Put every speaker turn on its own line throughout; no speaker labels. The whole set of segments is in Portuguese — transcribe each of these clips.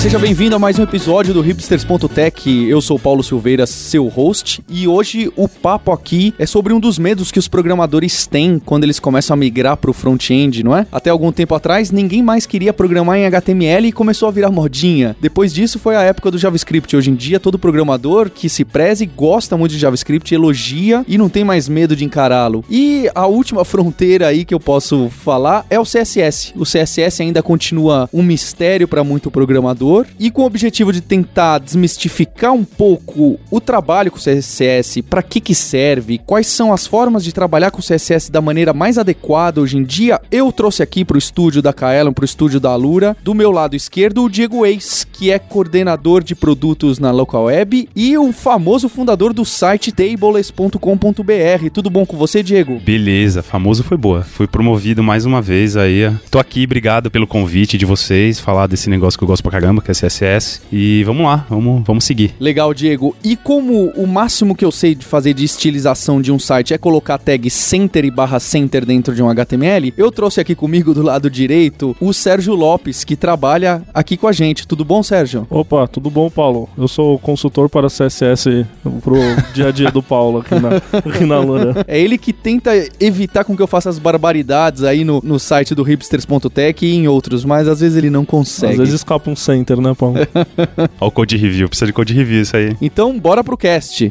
Seja bem-vindo a mais um episódio do Hipsters.tech. Eu sou Paulo Silveira, seu host, e hoje o papo aqui é sobre um dos medos que os programadores têm quando eles começam a migrar para o front-end, não é? Até algum tempo atrás, ninguém mais queria programar em HTML e começou a virar modinha. Depois disso foi a época do JavaScript. Hoje em dia, todo programador que se preze gosta muito de JavaScript, elogia e não tem mais medo de encará-lo. E a última fronteira aí que eu posso falar é o CSS. O CSS ainda continua um mistério para muito programador e com o objetivo de tentar desmistificar um pouco o trabalho com o CSS, para que que serve, quais são as formas de trabalhar com o CSS da maneira mais adequada hoje em dia, eu trouxe aqui para o estúdio da Kaelon, para o estúdio da Alura, do meu lado esquerdo, o Diego Eis, que é coordenador de produtos na Local Web e o famoso fundador do site tables.com.br. Tudo bom com você, Diego?
Beleza, famoso foi boa. Fui promovido mais uma vez aí. Tô aqui, obrigado pelo convite de vocês, falar desse negócio que eu gosto pra caramba caramba, que é CSS. E vamos lá, vamos, vamos seguir.
Legal, Diego. E como o máximo que eu sei de fazer de estilização de um site é colocar tag center e barra center dentro de um HTML, eu trouxe aqui comigo do lado direito o Sérgio Lopes, que trabalha aqui com a gente. Tudo bom, Sérgio?
Opa, tudo bom, Paulo? Eu sou consultor para CSS pro dia a dia do Paulo aqui na, aqui na Lura.
É ele que tenta evitar com que eu faça as barbaridades aí no, no site do hipsters.tech e em outros, mas às vezes ele não consegue.
Às vezes escapa um Center, né, Paulo?
Olha o code review, precisa de code review isso aí.
Então, bora pro cast.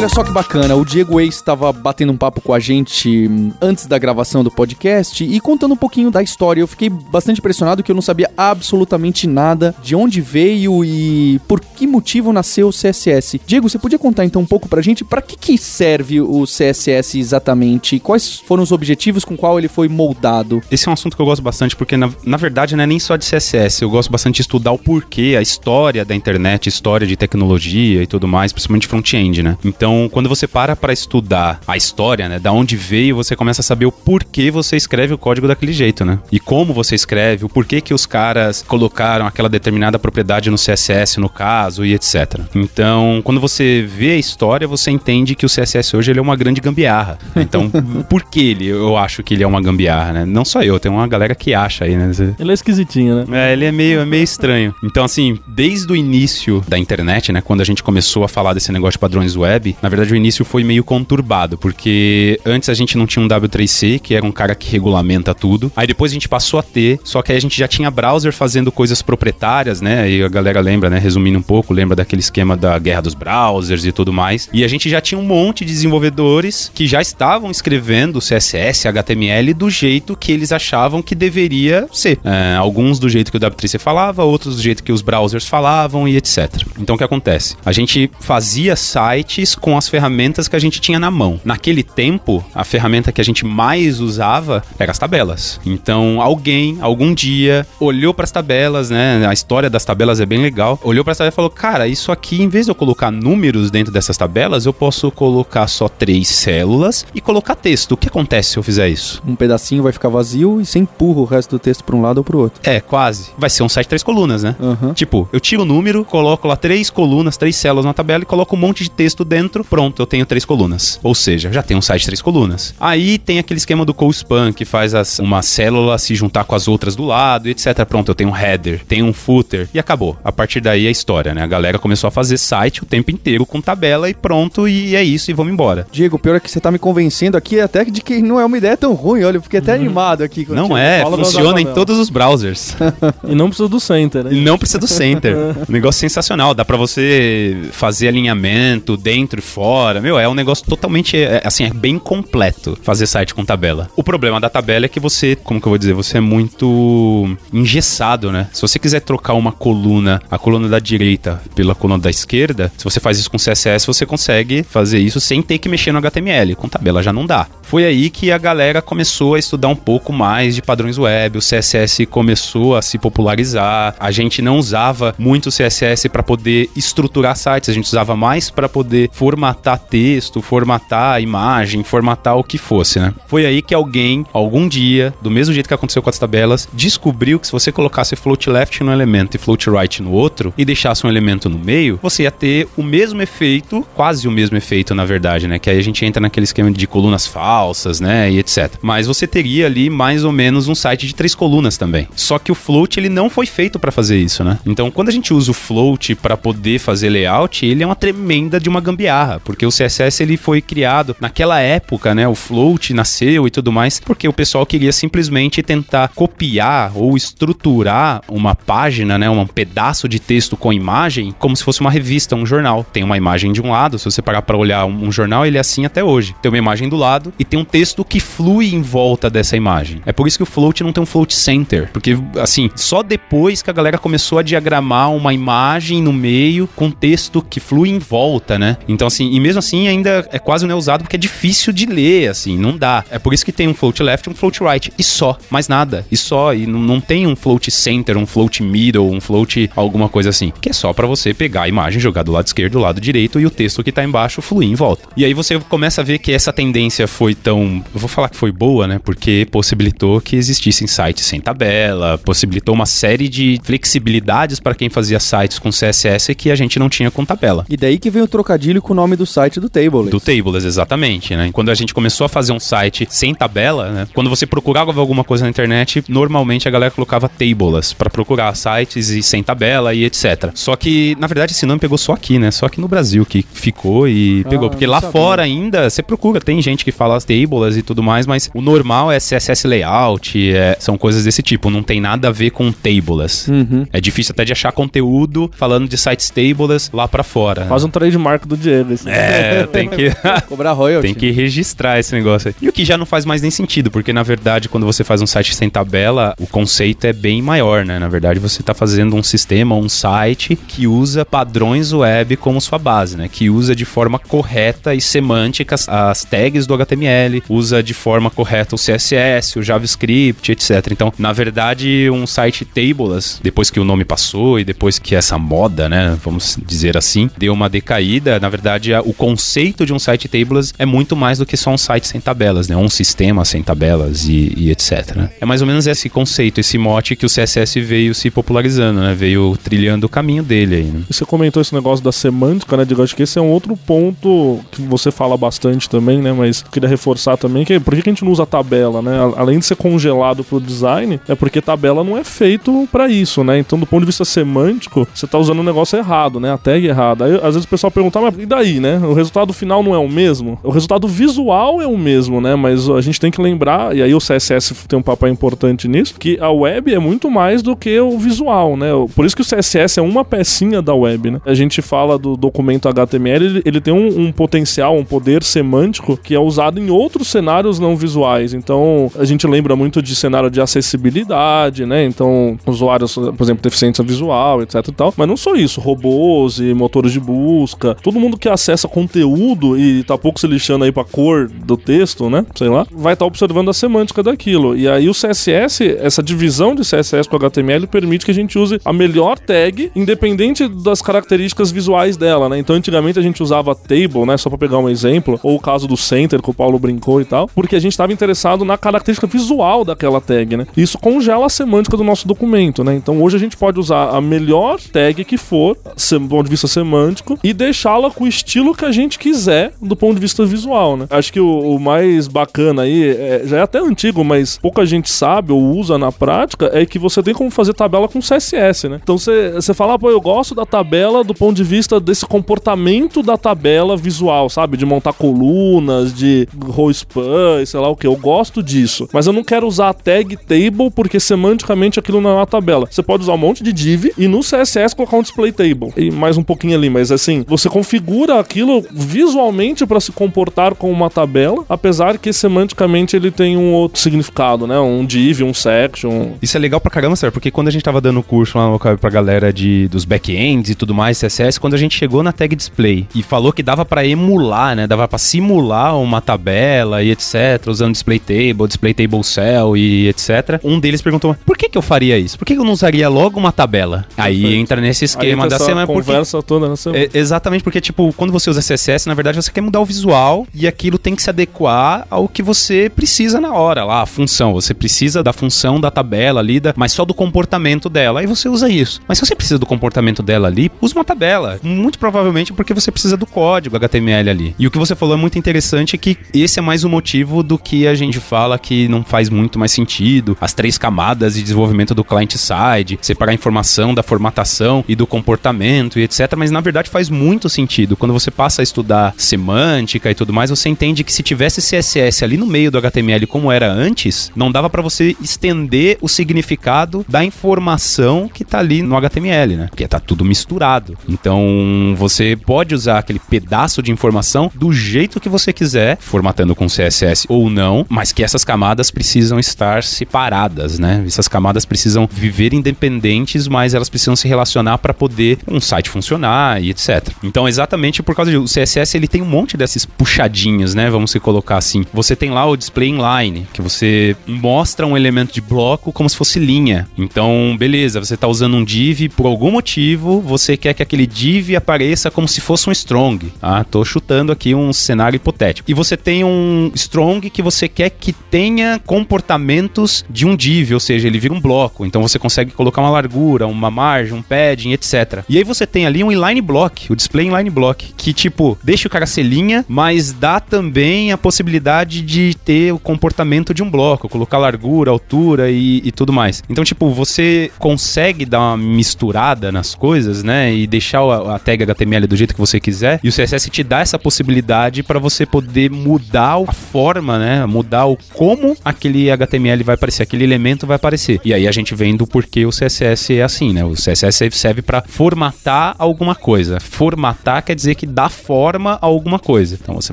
Olha só que bacana, o Diego Ace estava batendo um papo com a gente antes da gravação do podcast e contando um pouquinho da história. Eu fiquei bastante impressionado que eu não sabia absolutamente nada de onde veio e por que motivo nasceu o CSS. Diego, você podia contar então um pouco pra gente para que, que serve o CSS exatamente? Quais foram os objetivos com qual ele foi moldado?
Esse é um assunto que eu gosto bastante porque, na, na verdade, não é nem só de CSS. Eu gosto bastante de estudar o porquê, a história da internet, história de tecnologia e tudo mais, principalmente front-end, né? Então, quando você para para estudar a história, né, da onde veio, você começa a saber o porquê você escreve o código daquele jeito, né? E como você escreve, o porquê que os caras colocaram aquela determinada propriedade no CSS, no caso, e etc. Então, quando você vê a história, você entende que o CSS hoje ele é uma grande gambiarra. Então, por que ele, eu acho que ele é uma gambiarra, né? Não só eu, tem uma galera que acha aí, né?
Ele é esquisitinho, né?
É, ele é meio, é meio estranho. Então, assim, desde o início da internet, né, quando a gente começou a falar desse negócio de padrões web, na verdade o início foi meio conturbado, porque antes a gente não tinha um W3C, que era um cara que regulamenta tudo. Aí depois a gente passou a ter, só que aí a gente já tinha browser fazendo coisas proprietárias, né? E a galera lembra, né? Resumindo um pouco, lembra daquele esquema da guerra dos browsers e tudo mais. E a gente já tinha um monte de desenvolvedores que já estavam escrevendo CSS, HTML do jeito que eles achavam que deveria ser. É, alguns do jeito que o W3C falava, outros do jeito que os browsers falavam e etc. Então o que acontece? A gente fazia sites com as ferramentas que a gente tinha na mão. Naquele tempo, a ferramenta que a gente mais usava era as tabelas. Então, alguém, algum dia, olhou para as tabelas, né? A história das tabelas é bem legal. Olhou para as tabelas e falou: "Cara, isso aqui, em vez de eu colocar números dentro dessas tabelas, eu posso colocar só três células e colocar texto. O que acontece se eu fizer isso?"
Um pedacinho vai ficar vazio e você empurra o resto do texto para um lado ou para o outro.
É, quase. Vai ser um site três colunas, né?
Uhum.
Tipo, eu tiro o número, coloco lá três colunas, três células na tabela e coloco um monte de texto dentro. Pronto, eu tenho três colunas. Ou seja, já tenho um site de três colunas. Aí tem aquele esquema do co-span, que faz as, uma célula se juntar com as outras do lado, etc. Pronto, eu tenho um header, tenho um footer e acabou. A partir daí é a história, né? A galera começou a fazer site o tempo inteiro com tabela e pronto, e é isso, e vamos embora.
Diego, o pior é que você tá me convencendo aqui até de que não é uma ideia tão ruim. Olha, eu fiquei até animado aqui.
Não é, funciona em todos os browsers.
E não precisa do Center, né?
E não precisa do center. um negócio sensacional. Dá pra você fazer alinhamento dentro e fora. Meu, é um negócio totalmente, é, assim, é bem completo fazer site com tabela. O problema da tabela é que você, como que eu vou dizer, você é muito engessado, né? Se você quiser trocar uma coluna, a coluna da direita pela coluna da esquerda, se você faz isso com CSS, você consegue fazer isso sem ter que mexer no HTML. Com tabela já não dá. Foi aí que a galera começou a estudar um pouco mais de padrões web, o CSS começou a se popularizar. A gente não usava muito CSS para poder estruturar sites, a gente usava mais para poder formatar texto, formatar imagem, formatar o que fosse, né? Foi aí que alguém, algum dia, do mesmo jeito que aconteceu com as tabelas, descobriu que se você colocasse float left no elemento e float right no outro e deixasse um elemento no meio, você ia ter o mesmo efeito, quase o mesmo efeito, na verdade, né? Que aí a gente entra naquele esquema de colunas falsas, né? E etc. Mas você teria ali mais ou menos um site de três colunas também. Só que o float ele não foi feito para fazer isso, né? Então, quando a gente usa o float para poder fazer layout, ele é uma tremenda de uma gambiarra, porque o CSS ele foi criado naquela época, né? O float nasceu e tudo mais, porque o pessoal queria simplesmente tentar copiar ou estruturar uma página, né? Um pedaço de texto com imagem, como se fosse uma revista, um jornal. Tem uma imagem de um lado, se você parar para olhar um, um jornal, ele é assim até hoje. Tem uma imagem do lado e tem um texto que flui em volta dessa imagem. É por isso que o float não tem um float center, porque assim, só depois que a galera começou a diagramar uma imagem no meio com texto que flui em volta, né? Então assim, e mesmo assim ainda é quase não é usado porque é difícil de ler, assim, não dá. É por isso que tem um float left e um float right e só, mais nada, e só, e não, não tem um float center, um float middle, um float alguma coisa assim, que é só para você pegar a imagem, jogar do lado esquerdo, do lado direito e o texto que tá embaixo fluir em volta. E aí você começa a ver que essa tendência foi tão, eu vou falar que foi boa, né? Porque possibilitou que existissem sites sem tabela, possibilitou uma série de flexibilidades para quem fazia sites com CSS que a gente não tinha com tabela.
E daí que vem o trocadilho com o nome do site do Tables.
Do Tables, exatamente, né? Quando a gente começou a fazer um site sem tabela, né? Quando você procurava alguma coisa na internet, normalmente a galera colocava Tables para procurar sites e sem tabela e etc. Só que, na verdade, esse nome pegou só aqui, né? Só aqui no Brasil que ficou e pegou.
Ah,
Porque
não
lá
sabia.
fora ainda, você procura, tem gente que fala Tables e tudo mais, mas o normal é CSS Layout, é- são coisas desse tipo, não tem nada a ver com Tables.
Uhum.
É difícil até de achar conteúdo falando de sites Tables lá pra fora.
Faz um trademark do Diego. assim.
É, tem que.
Cobrar royalty.
Tem que registrar esse negócio aí. E o que já não faz mais nem sentido, porque na verdade, quando você faz um site sem tabela, o conceito é bem maior, né? Na verdade, você está fazendo um sistema, um site que usa padrões web como sua base, né? Que usa de forma correta e semântica as tags do HTML, usa de forma correta o CSS, o JavaScript, etc. Então, na verdade, um site tables, depois que o nome passou e depois que essa moda, né, vamos dizer assim, deu uma decaída, na verdade, o conceito de um site tables é muito mais do que só um site sem tabelas, né? Um sistema sem tabelas e, e etc. né? É mais ou menos esse conceito, esse mote que o CSS veio se popularizando, né? Veio trilhando o caminho dele aí, né?
Você comentou esse negócio da semântica, né, Diego? Acho que esse é um outro ponto que você fala bastante também, né? Mas eu queria reforçar também que por que a gente não usa tabela, né? Além de ser congelado pro design, é porque tabela não é feito pra isso, né? Então, do ponto de vista semântico, você tá usando o negócio errado, né? A tag errada. Aí, às vezes o pessoal pergunta, "Ah, mas e daí, né? O resultado final não é o mesmo? O resultado visual é o mesmo, né? Mas a gente tem que lembrar, e aí o CSS tem um papel importante nisso, que a web é muito mais do que o visual, né? Por isso que o CSS é uma pecinha da web, né? A gente fala do documento HTML, ele, ele tem um, um potencial, um poder semântico que é usado em outros cenários não visuais. Então, a gente lembra muito de cenário de acessibilidade, né? Então, usuários, por exemplo, deficiência visual, etc e tal. Mas não só isso, robôs e motores de busca, todo mundo que acessa conteúdo e tá pouco se lixando aí pra cor do texto, né? Sei lá, vai estar observando a semântica daquilo. E aí o CSS, essa divisão de CSS com HTML permite que a gente use a melhor tag, independente das características visuais dela, né? Então antigamente a gente usava table, né? Só pra pegar um exemplo, ou o caso do center que o Paulo brincou e tal, porque a gente estava interessado na característica visual daquela tag, né? Isso congela a semântica do nosso documento, né? Então hoje a gente pode usar a melhor tag que for, do ponto de vista semântico, e deixá-la com o estilo que a gente quiser do ponto de vista visual, né? Acho que o, o mais bacana aí, é- já é até antigo, mas pouca gente sabe ou usa na prática, é que você tem como fazer tabela com CSS, né? Então você fala, "Ah, pô, eu gosto da tabela do ponto de vista desse comportamento da tabela visual, sabe? De montar colunas, de row span, sei lá o que. Eu gosto disso. Mas eu não quero usar a tag table porque semanticamente aquilo não é uma tabela. Você pode usar um monte de div e no CSS colocar um display table. E mais um pouquinho ali, mas assim, você configura aquilo visualmente para se comportar como uma tabela, apesar que semanticamente ele tem um outro significado, né? Um div, um section.
Isso é legal pra caramba, sério, porque quando a gente tava dando curso lá no- pra galera de, dos backends e tudo mais, CSS, quando a gente chegou na tag display e falou que dava pra emular, né, dava pra simular uma tabela tabela e etc, usando display table, display table cell e etc. Um deles perguntou: por que, que eu faria isso? Por que eu não usaria logo uma tabela? Aí
Perfeito.
entra nesse esquema da semana. porque-
conversa toda na semana.
é, exatamente, porque, tipo, quando você usa CSS, na verdade você quer mudar o visual e aquilo tem que se adequar ao que você precisa na hora, lá, a função. Você precisa da função da tabela ali, da, mas só do comportamento dela. Aí você usa isso. Mas se você precisa do comportamento dela ali, usa uma tabela. Muito provavelmente porque você precisa do código HTML ali. E o que você falou é muito interessante que esse é mais um motivo do que a gente fala que não faz muito mais sentido. As três camadas de desenvolvimento do client-side, separar a informação da formatação e do comportamento e etc. Mas na verdade faz muito sentido. Quando você passa a estudar semântica e tudo mais, você entende que se tivesse CSS ali no meio do HTML como era antes, não dava para você estender o significado da informação que tá ali no HTML, né? Porque tá tudo misturado. Então você pode usar aquele pedaço de informação do jeito que você quiser, formatando com CSS ou não, mas que essas camadas precisam estar separadas, né? Essas camadas precisam viver independentes, mas elas precisam se relacionar para poder um site funcionar e etc. Então, exatamente por causa disso, o CSS ele tem um monte dessas puxadinhas, né? Vamos se colocar assim. Você tem lá o display inline, que você mostra um elemento de bloco como se fosse linha. Então, beleza, você tá usando um div por algum motivo, você quer que aquele div apareça como se fosse um strong. Ah, tô chutando aqui um cenário hipotético. E você tem um strong que você quer que tenha comportamentos de um div, ou seja, ele vira um bloco. Então você consegue colocar uma largura, uma margem, um padding, etc. E aí você tem ali um inline block, o display inline block, que tipo, deixa o cara ser linha, mas dá também a possibilidade de ter o comportamento de um bloco, colocar largura, altura e, e tudo mais. Então, tipo, você consegue dar uma misturada nas coisas, né? E deixar a, a tag HTML do jeito que você quiser. E o CSS te dá essa possibilidade para você poder mudar a forma, né? Mudar o como aquele HTML vai aparecer, aquele elemento vai aparecer. E aí a gente vem do porquê o CSS é assim, né? O CSS serve para formatar alguma coisa. Formatar quer dizer que dá forma a alguma coisa. Então você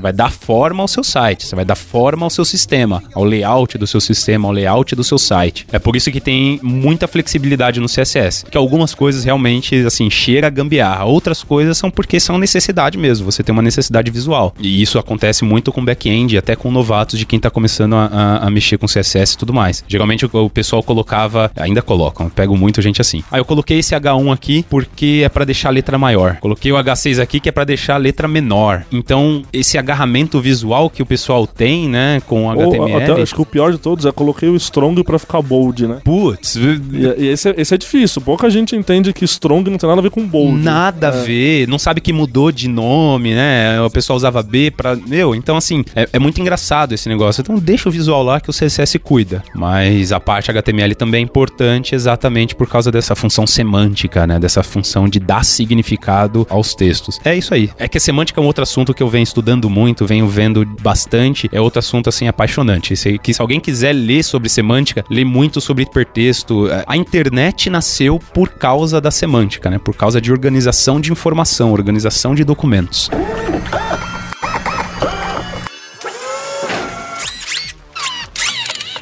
vai dar forma ao seu site, você vai dar forma ao seu sistema, ao layout do seu sistema, ao layout do seu site. É por isso que tem muita flexibilidade no CSS, que algumas coisas realmente assim cheira a gambiarra, outras coisas são porque são necessidade mesmo. Você tem uma necessidade visual. E isso acontece muito com back-end, até com novatos de quem tá começando a, a- a mexer com CSS e tudo mais. Geralmente o, o pessoal colocava, ainda colocam, pego muito gente assim. Ah, eu coloquei esse H1 aqui porque é para deixar a letra maior. Coloquei o H6 aqui que é para deixar a letra menor. Então, esse agarramento visual que o pessoal tem, né, com o
Ou,
HTML.
até, acho que o pior de todos é coloquei o strong pra ficar bold, né?
Putz,
E, e esse, é- esse é difícil. Pouca gente entende que strong não tem nada a ver com bold.
Nada a
É.
ver, não sabe que mudou de nome, né? O pessoal usava B pra. Meu, então assim, é, é muito engraçado esse negócio. Então deixa o visual lá que o CSS cuida. Mas a parte HTML também é importante exatamente por causa dessa função semântica, né? Dessa função de dar significado aos textos. É isso aí. É que a semântica é um outro assunto que eu venho estudando muito, venho vendo bastante. É outro assunto, assim, apaixonante. Se, que se alguém quiser ler sobre semântica, lê muito sobre hipertexto. A internet nasceu por causa da semântica, né? Por causa de organização de informação, organização de documentos.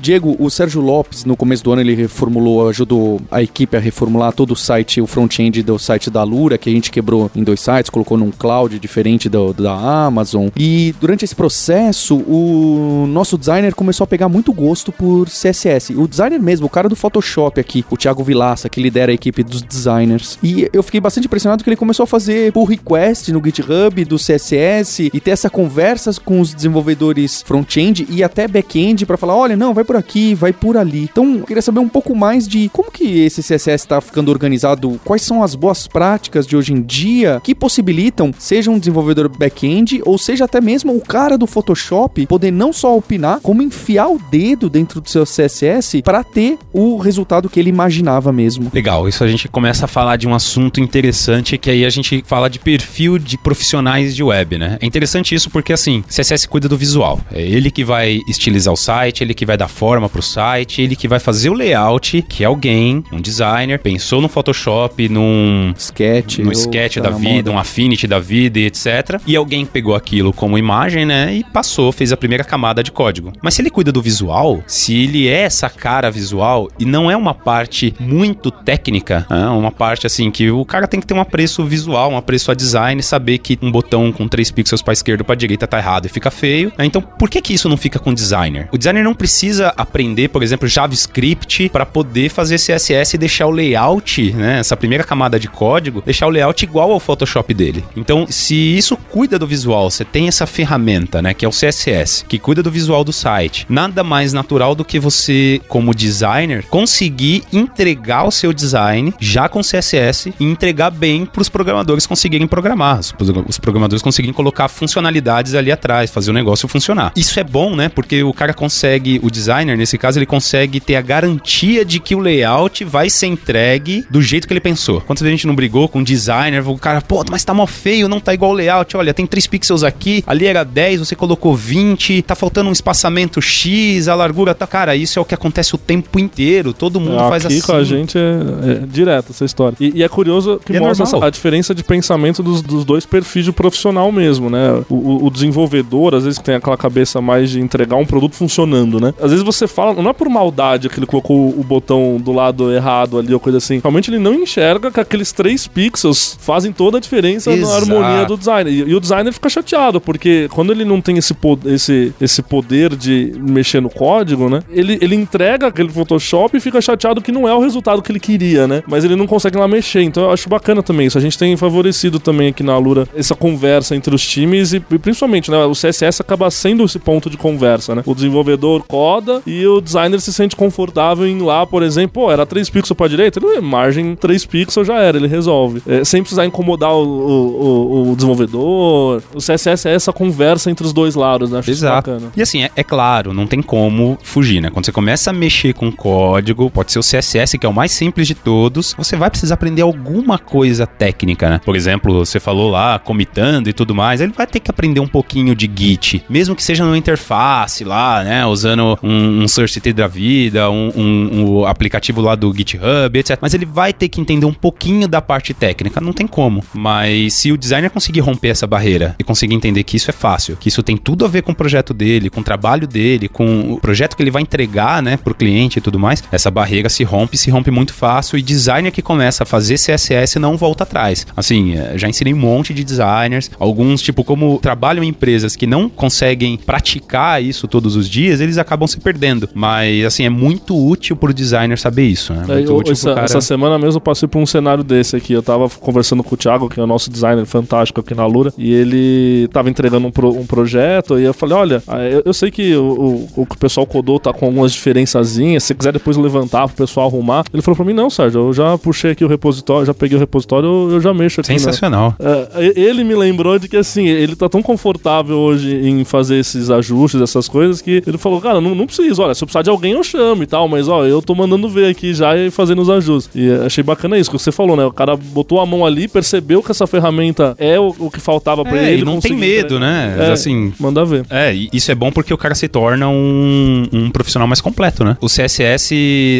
Diego, o Sérgio Lopes, no começo do ano, ele reformulou, ajudou a equipe a reformular todo o site, o front-end do site da Lura, que a gente quebrou em dois sites, colocou num cloud diferente do, da Amazon. E durante esse processo, o nosso designer começou a pegar muito gosto por CSS. O designer mesmo, o cara do Photoshop aqui, o Thiago Vilaça, que lidera a equipe dos designers. E eu fiquei bastante impressionado que ele começou a fazer pull request no GitHub do CSS e ter essa conversa com os desenvolvedores front-end e até back-end para falar, olha, não, vai por aqui, vai por ali. Então, eu queria saber um pouco mais de como que esse CSS está ficando organizado, quais são as boas práticas de hoje em dia que possibilitam, seja um desenvolvedor back-end ou seja até mesmo o cara do Photoshop poder não só opinar, como enfiar o dedo dentro do seu CSS para ter o resultado que ele imaginava mesmo.
Legal, isso a gente começa a falar de um assunto interessante que aí a gente fala de perfil de profissionais de web, né? É interessante isso porque assim, CSS cuida do visual. É ele que vai estilizar o site, ele que vai dar forma forma pro site, ele que vai fazer o layout, que alguém, um designer, pensou no Photoshop, num
Sketch.
no sketch
tá
da vida,
moda.
um Affinity da vida e etc. E alguém pegou aquilo como imagem, né? E passou, fez a primeira camada de código. Mas se ele cuida do visual, se ele é essa cara visual e não é uma parte muito técnica, né, uma parte assim que o cara tem que ter um apreço visual, um apreço a design, saber que um botão com 3 pixels pra esquerda ou pra direita tá errado e fica feio. né? Então, por que que isso não fica com o designer? O designer não precisa aprender, por exemplo, JavaScript para poder fazer CSS e deixar o layout, né, essa primeira camada de código, deixar o layout igual ao Photoshop dele. Então, se isso cuida do visual, você tem essa ferramenta, né, que é o CSS, que cuida do visual do site. Nada mais natural do que você, como designer, conseguir entregar o seu design já com CSS e entregar bem para os programadores conseguirem programar, os pro- os programadores conseguirem colocar funcionalidades ali atrás, fazer o negócio funcionar. Isso é bom, né? Porque o cara consegue, o designer, nesse caso, ele consegue ter a garantia de que o layout vai ser entregue do jeito que ele pensou. Quantas vezes a gente não brigou com o designer, o cara, pô, mas tá mal feio, não tá igual o layout. Olha, tem 3 pixels aqui, ali era 10, você colocou 20, tá faltando um espaçamento X, a largura tá. Cara, isso é o que acontece o tempo inteiro. Todo mundo
Aqui
faz assim.
com a gente é, é direto essa história. E, e é curioso que
é
mostra
normal.
a diferença de pensamento dos, dos dois perfis de profissional mesmo, né? O, o- o desenvolvedor, às vezes, tem aquela cabeça mais de entregar um produto funcionando, né? Às vezes você fala, não é por maldade que ele colocou o botão do lado errado ali ou coisa assim. Realmente ele não enxerga que aqueles três pixels fazem toda a diferença na
Exato.
harmonia do designer. E, e o designer fica chateado, porque quando ele não tem esse, po- esse, esse poder de mexer no código, né? Ele, ele entrega aquele Photoshop e fica chateado que não é o resultado que ele queria, né? Mas ele não consegue lá mexer. Então eu acho bacana também isso. A gente tem favorecido também aqui na Alura essa conversa entre os times e, e principalmente, né? O CSS acaba sendo esse ponto de conversa, né? O desenvolvedor coda e o designer se sente confortável em ir lá, por exemplo, pô, era 3 pixels pra direita, ele, margem 3 pixels já era, ele resolve. É, sem precisar incomodar o, o- o- desenvolvedor. O CSS é essa conversa entre os dois lados, né? Acho
Exato.
bacana.
E assim, é, é claro, não tem como fugir, né? Quando você começa a mexer com código, pode ser o CSS, que é o mais simples de todos, você vai precisar aprender alguma coisa técnica, né? Por exemplo, você falou lá, comitando e tudo mais, ele vai ter que aprender um pouquinho de Git, mesmo que seja numa interface lá, né? Usando um, um Source da vida, um, um- um aplicativo lá do GitHub, etc. Mas ele vai ter que entender um pouquinho da parte técnica, não tem como. Mas se o designer conseguir romper essa barreira e conseguir entender que isso é fácil, que isso tem tudo a ver com o projeto dele, com o trabalho dele, com o projeto que ele vai entregar, né, pro cliente e tudo mais, essa barreira se rompe, se rompe muito fácil e designer que começa a fazer CSS não volta atrás. Assim, eh, já ensinei um monte de designers, alguns, tipo, como trabalham em empresas que não conseguem praticar isso todos os dias, eles acabam se perdendo. Mas, assim, é muito útil pro designer saber isso, né?
É,
Muito
eu-
útil
essa,
cara...
essa semana mesmo eu passei por um cenário desse aqui. Eu tava conversando com o Thiago, que é o nosso designer fantástico aqui na Lura, e ele tava entregando um, pro- um projeto, e eu falei: olha, ah, eu, eu sei que o, o, o pessoal codou tá com algumas diferençazinhas, se você quiser depois levantar pro pessoal arrumar. Ele falou pra mim: não, Sérgio, eu já puxei aqui o repositório, já peguei o repositório, eu, eu já mexo aqui. né?"
Sensacional.
É, e- ele me lembrou de que assim, ele tá tão confortável hoje em fazer esses ajustes, essas coisas, que ele falou, cara, não, não precisa, olha, se eu precisar de alguém eu chamo e tal, mas ó, eu tô mandando ver aqui já e fazendo os ajustes. E achei bacana isso que você falou, né? O cara botou a mão ali, percebeu que essa ferramenta é o, o que faltava pra
É,
ele.
e não tem medo, né?
É,
Assim,
Manda ver.
É, e isso é bom porque o cara se torna um, um profissional mais completo, né? O CSS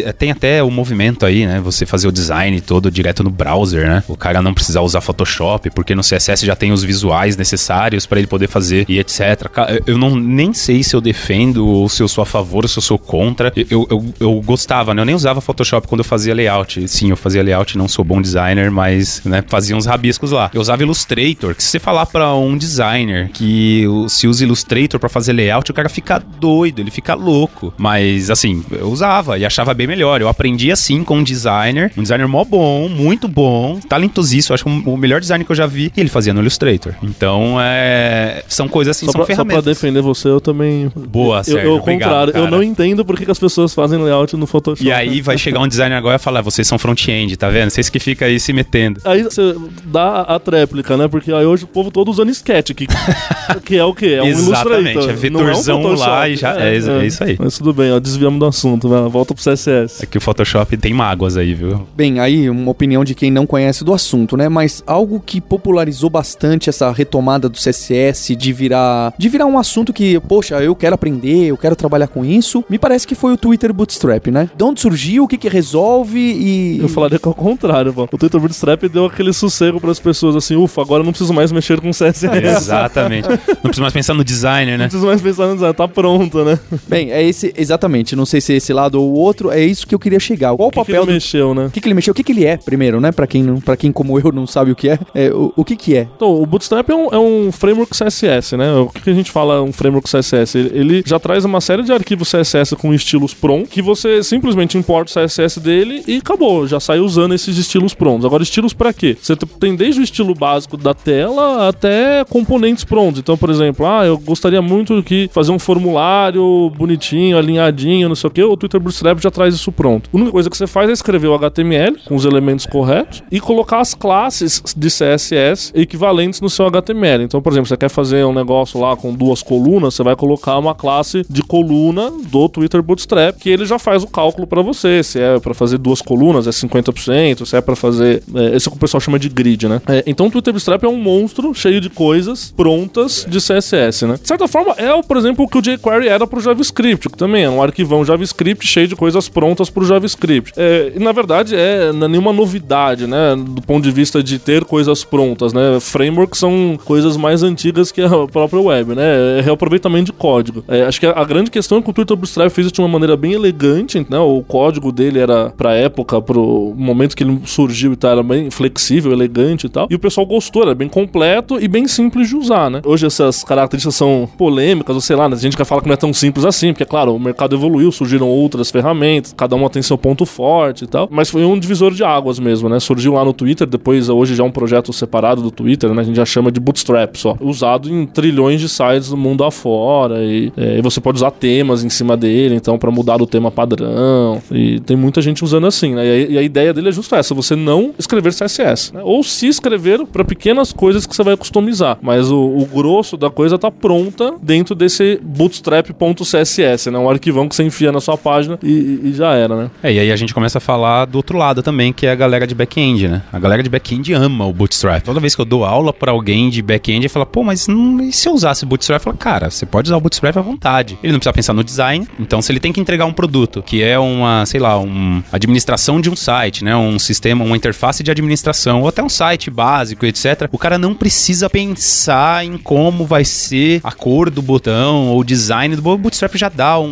eh, tem até o movimento aí, né? Você fazer o design todo direto no browser, né? O cara não precisar usar Photoshop, porque no CSS já tem os visuais necessários pra ele poder fazer e etc. Eu não nem sei se eu defendo ou se eu sou a favor ou se eu sou contra. Eu, eu, eu gostava, né? Eu nem usava Photoshop quando eu fazia layout. Sim, eu fazia layout, não sou bom designer, mas né, fazia uns rabiscos lá. Eu usava Illustrator, que se você falar pra um designer que se usa Illustrator pra fazer layout, o cara fica doido, ele fica louco. Mas assim, eu usava e achava bem melhor. Eu aprendi assim com um designer, um designer mó bom, muito bom, talentosíssimo, acho que o melhor design que eu já vi, e ele fazia no Illustrator. Então, é, são coisas assim,
Só
são
pra, só pra
ferramentas.
defender você, eu também.
Boa,
eu,
Sérgio,
eu, ao
obrigado,
contrário, eu
cara.
não entendo por que, as pessoas fazem layout no Photoshop.
E aí vai chegar um designer agora e falar, vocês são front-end, tá vendo? Vocês que ficam aí se metendo.
Aí você dá a tréplica, né? Porque aí hoje o povo todo usando sketch, que, que é o quê? É um
Exatamente, é vetorzão
não é um
lá e já- é isso- é isso aí.
Mas tudo bem, ó, desviamos do assunto, né? volta pro CSS.
É que o Photoshop tem mágoas aí, viu?
Bem, aí uma opinião de quem não conhece do assunto, né? Mas algo que popularizou bastante essa retomada do CSS de virar de virar um assunto que, poxa, eu quero aprender, eu quero trabalhar com isso. Me parece que foi o Twitter Bootstrap, né? De onde surgiu, o que que resolve e...
Eu falaria que é o contrário, pô. O Twitter Bootstrap deu aquele sossego para as pessoas assim, ufa, agora não preciso mais mexer com CSS.
Exatamente. Não preciso mais pensar no designer,
Não
né?
preciso mais pensar no design, tá pronto, né?
Bem, é esse, exatamente, não sei se é esse lado ou o outro, é isso que eu queria chegar. Qual o
O que, que
papel
ele
do...
mexeu, né?
O que, que ele mexeu? O que, que ele é, primeiro, né? Pra quem, não, pra quem como eu não sabe o que é, é o, o que que é?
Então, o Bootstrap é um, é um framework CSS, né? O que, que a gente fala um framework CSS? Ele, ele já traz uma série de arquivos CSS com estilos prontos, que você simplesmente importa o CSS dele e acabou, já sai usando esses estilos prontos. Agora, estilos pra quê? Você tem desde o estilo básico da tela até componentes prontos. Então, por exemplo, ah, eu gostaria muito que fazer um formulário bonitinho, alinhadinho, não sei o quê, o Twitter Bootstrap já traz isso pronto. A única coisa que você faz é escrever o HTML com os elementos corretos e colocar as classes de CSS equivalentes no seu HTML. Então, por exemplo, você quer fazer um negócio lá com duas colunas, você vai colocar uma classe de coluna do Twitter Bootstrap, que ele já faz o cálculo para você. Se é para fazer duas colunas, é 50%, se é para fazer. É, esse é o que o pessoal chama de grid, né? É, então, o Twitter Bootstrap é um monstro cheio de coisas prontas de CSS, né? De certa forma, é, por exemplo, o que o jQuery era pro JavaScript, que também é um arquivão JavaScript cheio de coisas prontas pro JavaScript. É, e na verdade, é é nenhuma novidade, né? Do ponto de vista de ter coisas prontas, né? Frameworks são coisas mais antigas que a própria web, né? É reaproveitamento de código. É, acho que a grande questão é que o Twitter Bootstrap fez isso de uma maneira bem elegante, né? O código dele era pra época, pro momento que ele surgiu e tal, era bem flexível, elegante e tal. E o pessoal gostou, era bem completo e bem simples de usar, né? Hoje essas características são polêmicas, ou sei lá, né? a gente quer falar que não é tão simples assim, porque, claro, o mercado evoluiu, surgiram outras ferramentas, cada uma tem seu ponto forte e tal. Mas foi um divisor de águas mesmo, né? Surgiu lá no Twitter, depois hoje já é um projeto separado do Twitter, né? A gente já chama de Bootstrap só. Usado em trilhões de sites do mundo afora. E, é, você pode usar temas em cima dele, então, para mudar o tema padrão. E tem muita gente usando assim, né? E a, e a ideia dele é justo essa: você não escrever CSS. Né? Ou se escrever para pequenas coisas que você vai customizar. Mas o, o grosso da coisa tá pronta dentro desse bootstrap.css, né? Um arquivão que você enfia na sua página e, e já era, né?
É, e aí a gente começa a falar do outro lado também, que é a galera de back-end, né? A galera de back-end ama o Bootstrap. Toda vez que eu dou aula pra alguém de back-end, ele fala, pô, mas não, e se eu usasse Bootstrap? Eu falo, cara, você pode usar o Bootstrap à vontade. Ele não precisa pensar no design. Então, se ele tem que entregar um produto, que é uma, sei lá, uma administração de um site, né? Um sistema, uma interface de administração, ou até um site básico, etc. O cara não precisa pensar em como vai ser a cor do botão ou o design do o Bootstrap já dá um,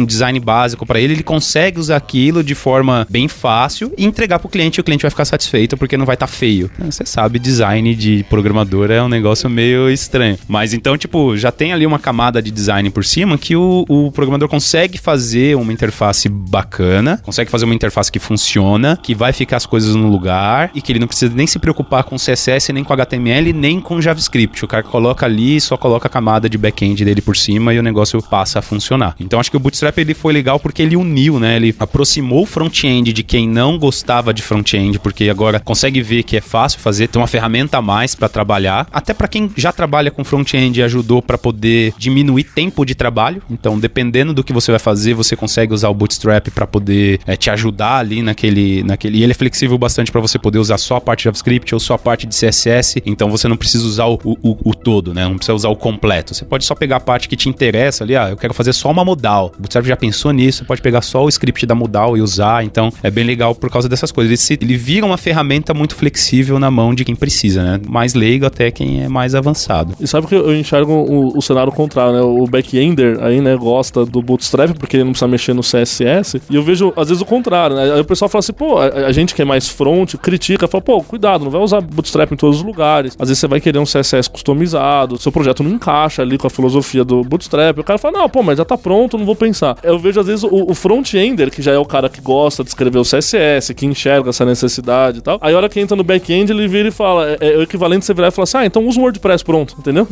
um- design básico pra ele, ele consegue usar aquilo de forma bem fácil e entregar pro cliente e o cliente vai ficar satisfeito porque não vai estar feio. Você sabe, design de programador é um negócio meio estranho. Mas então, tipo, já tem ali uma camada de design por cima que o, o programador consegue fazer uma interface bacana, consegue fazer uma interface que funciona, que vai ficar as coisas no lugar e que ele não precisa nem se preocupar com CSS, nem com HTML, nem com JavaScript. O cara coloca ali, só coloca a camada de back-end dele por cima e o negócio passa a funcionar. Então acho que o Bootstrap ele foi legal porque ele uniu, né? Ele aproximou o front-end de quem não gostava de front-end, porque agora consegue ver que é fácil fazer, tem uma ferramenta a mais para trabalhar. Até para quem já trabalha com front-end ajudou para poder diminuir tempo de trabalho. Então, dependendo do que você vai fazer, você consegue usar o Bootstrap para poder é, te ajudar ali naquele, naquele. E ele é flexível bastante para você poder usar só a parte de JavaScript ou só a parte de CSS. Então, você não precisa usar o, o, o todo, né? Não precisa usar o completo. Você pode só pegar a parte que te interessa ali. Ah, eu quero fazer só uma modal. O Bootstrap já pensou nisso. Você pode pegar só o script da modal e usar. Então, é bem legal por causa dessas coisas. Ele, se- ele vira uma ferramenta muito flexível na mão de quem precisa, né? Mais leigo até quem é mais avançado.
E sabe que eu enxergo o, o cenário contrário, né? O back-ender aí, né, gosta do Bootstrap porque ele não precisa mexer no CSS. E eu vejo, às vezes, o contrário, né? Aí o pessoal fala assim, pô, a, a gente que é mais front, critica, fala, pô, cuidado, não vai usar Bootstrap em todos os lugares. Às vezes você vai querer um CSS customizado, seu projeto não encaixa ali com a filosofia do Bootstrap. O cara fala, não, pô, mas já tá pronto, não vou pensar. Eu vejo, às vezes, o, o front-ender, que já é o cara que gosta de escrever o CSS, que enxerga essa necessidade e tal. Aí a hora que entra no back-end, ele vira e fala, é, é o equivalente de você virar e falar assim, ah, então usa o WordPress pronto, entendeu?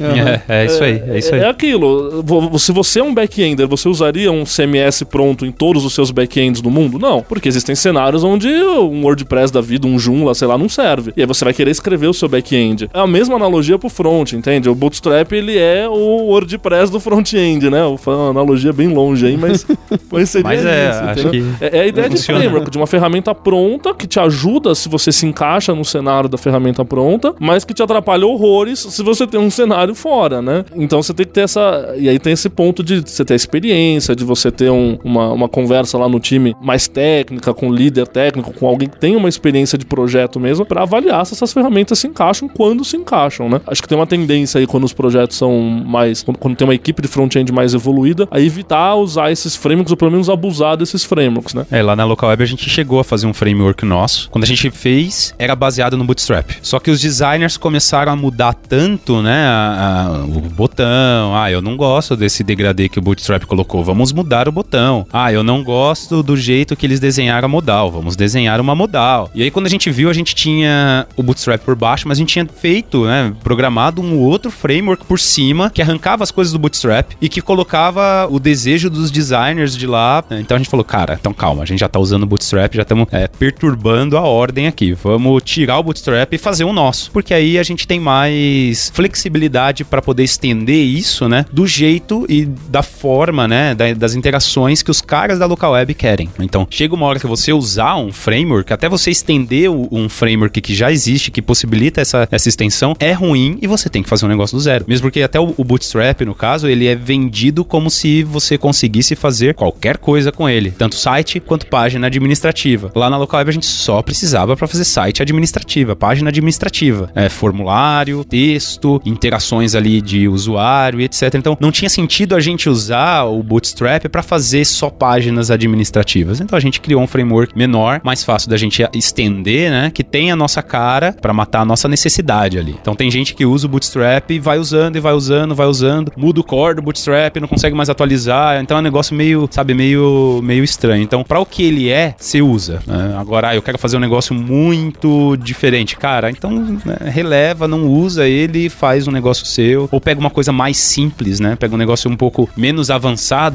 É, é isso aí, é isso aí.
É aquilo. Vo- Se você é um back-ender, você usaria um CMS pronto em todos os seus back-ends do mundo? Não, porque existem cenários onde um WordPress da vida, um Joomla, sei lá, não serve. E aí você vai querer escrever o seu back-end. É a mesma analogia pro front, entende? O Bootstrap, ele é o WordPress do front-end, né? Falo uma analogia bem longe aí, mas, mas seria
Mas é,
isso,
acho que
É, é a ideia de
funciona.
framework, de uma ferramenta pronta que te ajuda se você se encaixa no cenário da ferramenta pronta, mas que te atrapalha horrores se você tem um cenário fora, né? Então você tem que ter essa. E aí tem esse ponto de você ter esse experiência, de você ter um, uma, uma conversa lá no time mais técnica, com líder técnico, com alguém que tem uma experiência de projeto mesmo, para avaliar se essas ferramentas se encaixam quando se encaixam, né? Acho que tem uma tendência aí quando os projetos são mais. Quando, quando tem uma equipe de front-end mais evoluída, a evitar usar esses frameworks, ou pelo menos abusar desses frameworks, né?
É, lá na Local Web a gente chegou a fazer um framework nosso. Quando a gente fez, era baseado no Bootstrap. Só que os designers começaram a mudar tanto, né? a- a- o botão. Ah, eu não gosto desse degradê que o Bootstrap colocou. Vamos mudar o botão. Ah, eu não gosto do jeito que eles desenharam a modal. Vamos desenhar uma modal. E aí, quando a gente viu, a gente tinha o Bootstrap por baixo, mas a gente tinha feito, né? Programado um outro framework por cima que arrancava as coisas do Bootstrap e que colocava o desejo dos designers de lá. Então a gente falou, cara, então calma, a gente já tá usando o Bootstrap, já estamos perturbando a ordem aqui. Vamos tirar o Bootstrap e fazer o nosso. Porque aí a gente tem mais flexibilidade para poder estender isso, né? Do jeito e da forma, né? da- das interações que os caras da local web querem. Então, chega uma hora que você usar um framework, até você estender um framework que já existe, que possibilita essa, essa extensão, é ruim e você tem que fazer um negócio do zero. Mesmo porque até o, o Bootstrap, no caso, ele é vendido como se você conseguisse fazer qualquer coisa com ele, tanto site quanto página administrativa. Lá na local web a gente só precisava para fazer site administrativa, página administrativa, é, formulário, texto, interações ali de usuário etc. Então não tinha sentido a gente usar o Bootstrap para fazer só páginas administrativas. Então a gente criou um framework menor, mais fácil da gente estender, né? Que tem a nossa cara para matar a nossa necessidade ali. Então tem gente que usa o Bootstrap e vai usando e vai usando, vai usando, muda o core do Bootstrap, não consegue mais atualizar. Então é um negócio meio, sabe, meio, meio estranho. Então para o que ele é, você usa. né? Agora, ah, eu quero fazer um negócio muito diferente, cara. Então né, releva, não usa ele, faz um negócio seu ou pega uma coisa mais simples, né? Pega um negócio um pouco menos avançado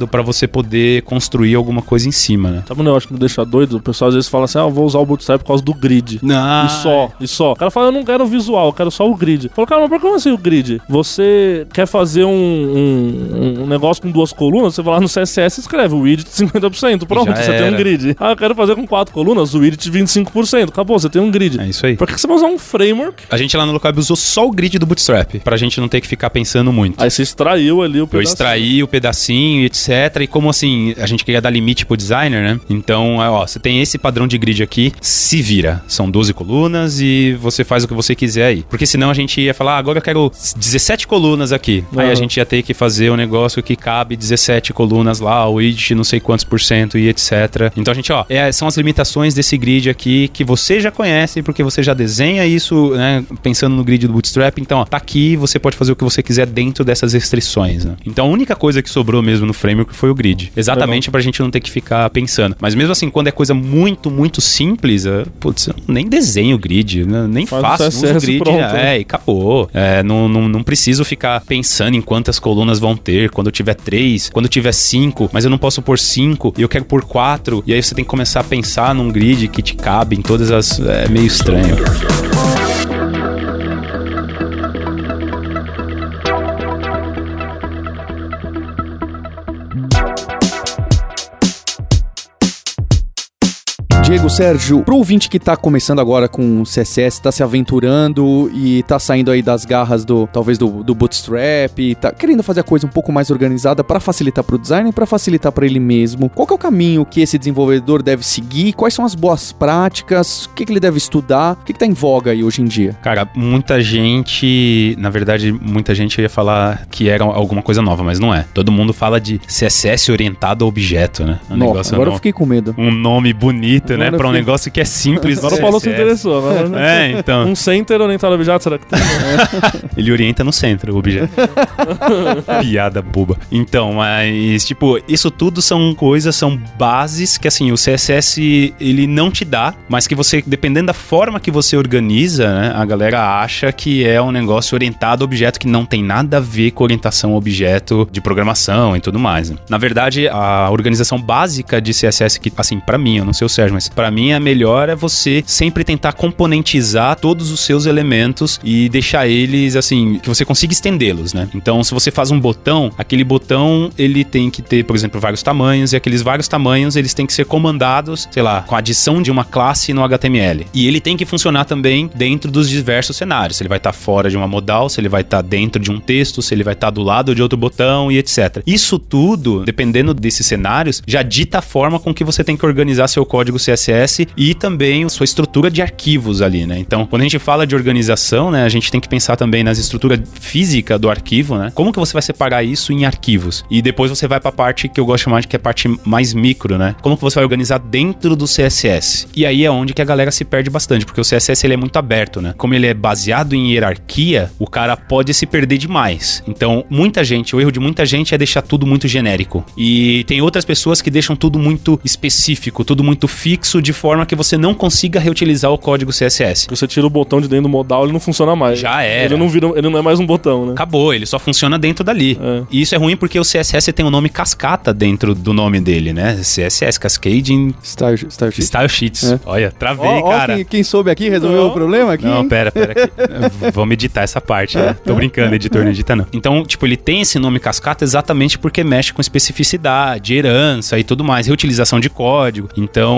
para você poder construir alguma coisa em cima, né?
Sabe um negócio que me deixa doido? O pessoal às vezes fala assim: ah, eu vou usar o Bootstrap por causa do grid.
Não.
E só, e só. O cara fala, eu não quero visual, eu quero só o grid. Fala, cara, mas por que assim o grid? Você quer fazer um, um, um negócio com duas colunas? Você vai lá no CSS e escreve o widget 50%. Pronto,
Já
você tem um
era.
grid. Ah, eu quero fazer com quatro colunas, o widget 25%. Acabou, você tem um grid.
É isso aí.
Por que você vai usar um framework?
A gente lá no Localweb usou só o grid do Bootstrap, pra gente não ter que ficar pensando muito.
Aí você extraiu ali o
Eu
pedacinho.
extraí o pedacinho, etc. E como assim, a gente queria dar limite pro designer, né? Então, é, ó, você tem esse padrão de grid aqui, se vira. São 12 colunas e você faz o que você quiser aí. Porque senão a gente ia falar, ah, agora eu quero 17 colunas aqui. Aí
Aham.
a gente ia ter que fazer um negócio que cabe 17 colunas lá, o widget não sei quantos por cento e etc. Então a gente, ó, é, são as limitações desse grid aqui que você já conhece, porque você já desenha isso, né, pensando no grid do Bootstrap. Então, ó, tá aqui, você pode fazer o que você quiser dentro dessas restrições, né? Então a única coisa que sobrou mesmo no framework foi o grid. Exatamente pra gente não ter que ficar pensando. Mas mesmo assim, quando é coisa muito, muito simples, é, putz, eu nem desenho o grid, né, nem
Faz
faço, uso o
CSS
grid,
pronto,
é,
né?
e acabou. É, não, não, não preciso ficar pensando em quantas colunas vão ter, quando eu tiver três, quando eu tiver cinco, mas eu não posso pôr cinco e eu quero pôr quatro, e aí você tem que começar a pensar num grid que te cabe em todas as. É meio estranho.
Diego, Sérgio, pro ouvinte que tá começando agora com CSS, tá se aventurando e tá saindo aí das garras do, talvez do, do Bootstrap, e tá querendo fazer a coisa um pouco mais organizada pra facilitar pro designer e pra facilitar pra ele mesmo. Qual que é o caminho que esse desenvolvedor deve seguir? Quais são as boas práticas? O que, que ele deve estudar? O que, que tá em voga aí hoje em dia?
Cara, muita gente. Na verdade, muita gente ia falar que era alguma coisa nova, mas não é. Todo mundo fala de CSS orientado a objeto, né? Um
Nossa, agora eu
no-
fiquei com medo.
Um nome bonito, né? Pra um negócio que é simples.
Agora o Paulo se
CSS.
interessou. Agora, né?
É, então.
Um center orientado a objeto, será que tem?
Ele orienta no centro o objeto. Piada boba. Então, mas, tipo, isso tudo são coisas, são bases que, assim, o CSS, ele não te dá, mas que você, dependendo da forma que você organiza, né, a galera acha que é um negócio orientado a objeto que não tem nada a ver com orientação a objeto de programação e tudo mais. né. Na verdade, a organização básica de CSS, que, assim, pra mim, eu não sei o Sérgio, mas Para mim, a melhor é você sempre tentar componentizar todos os seus elementos e deixar eles assim que você consiga estendê-los, né? Então, se você faz um botão, aquele botão ele tem que ter, por exemplo, vários tamanhos e aqueles vários tamanhos eles têm que ser comandados, sei lá, com a adição de uma classe no HTML. E ele tem que funcionar também dentro dos diversos cenários. Se ele vai estar tá fora de uma modal, se ele vai estar tá dentro de um texto, se ele vai estar tá do lado de outro botão e etc. Isso tudo, dependendo desses cenários, já dita a forma com que você tem que organizar seu código CSS e também sua estrutura de arquivos ali, né? Então, quando a gente fala de organização, né, a gente tem que pensar também nas estruturas física do arquivo, né? Como que você vai separar isso em arquivos? E depois você vai para a parte que eu gosto de chamar de que é a parte mais micro, né? Como que você vai organizar dentro do CSS? E aí é onde que a galera se perde bastante, porque o CSS ele é muito aberto, né? Como ele é baseado em hierarquia, o cara pode se perder demais. Então, muita gente, o erro de muita gente é deixar tudo muito genérico. E tem outras pessoas que deixam tudo muito específico, tudo muito fixo, de forma que você não consiga reutilizar o código CSS.
Você tira o botão de dentro do modal, ele não funciona mais.
Já era.
Ele não, vira, ele não é mais um botão, né?
Acabou, ele só funciona dentro dali. É. E isso é ruim porque o CSS tem o um nome cascata dentro do nome dele, né? CSS, Cascading...
Style, style Sheets.
Style Sheets. É. Olha, travei,
oh,
cara.
Oh, quem, quem, soube aqui resolveu não. o problema aqui?
Não, pera, pera. Vamos editar essa parte, né? Tô brincando, editor, não edita não. Então, tipo, ele tem esse nome cascata exatamente porque mexe com especificidade, herança e tudo mais, reutilização de código. Então,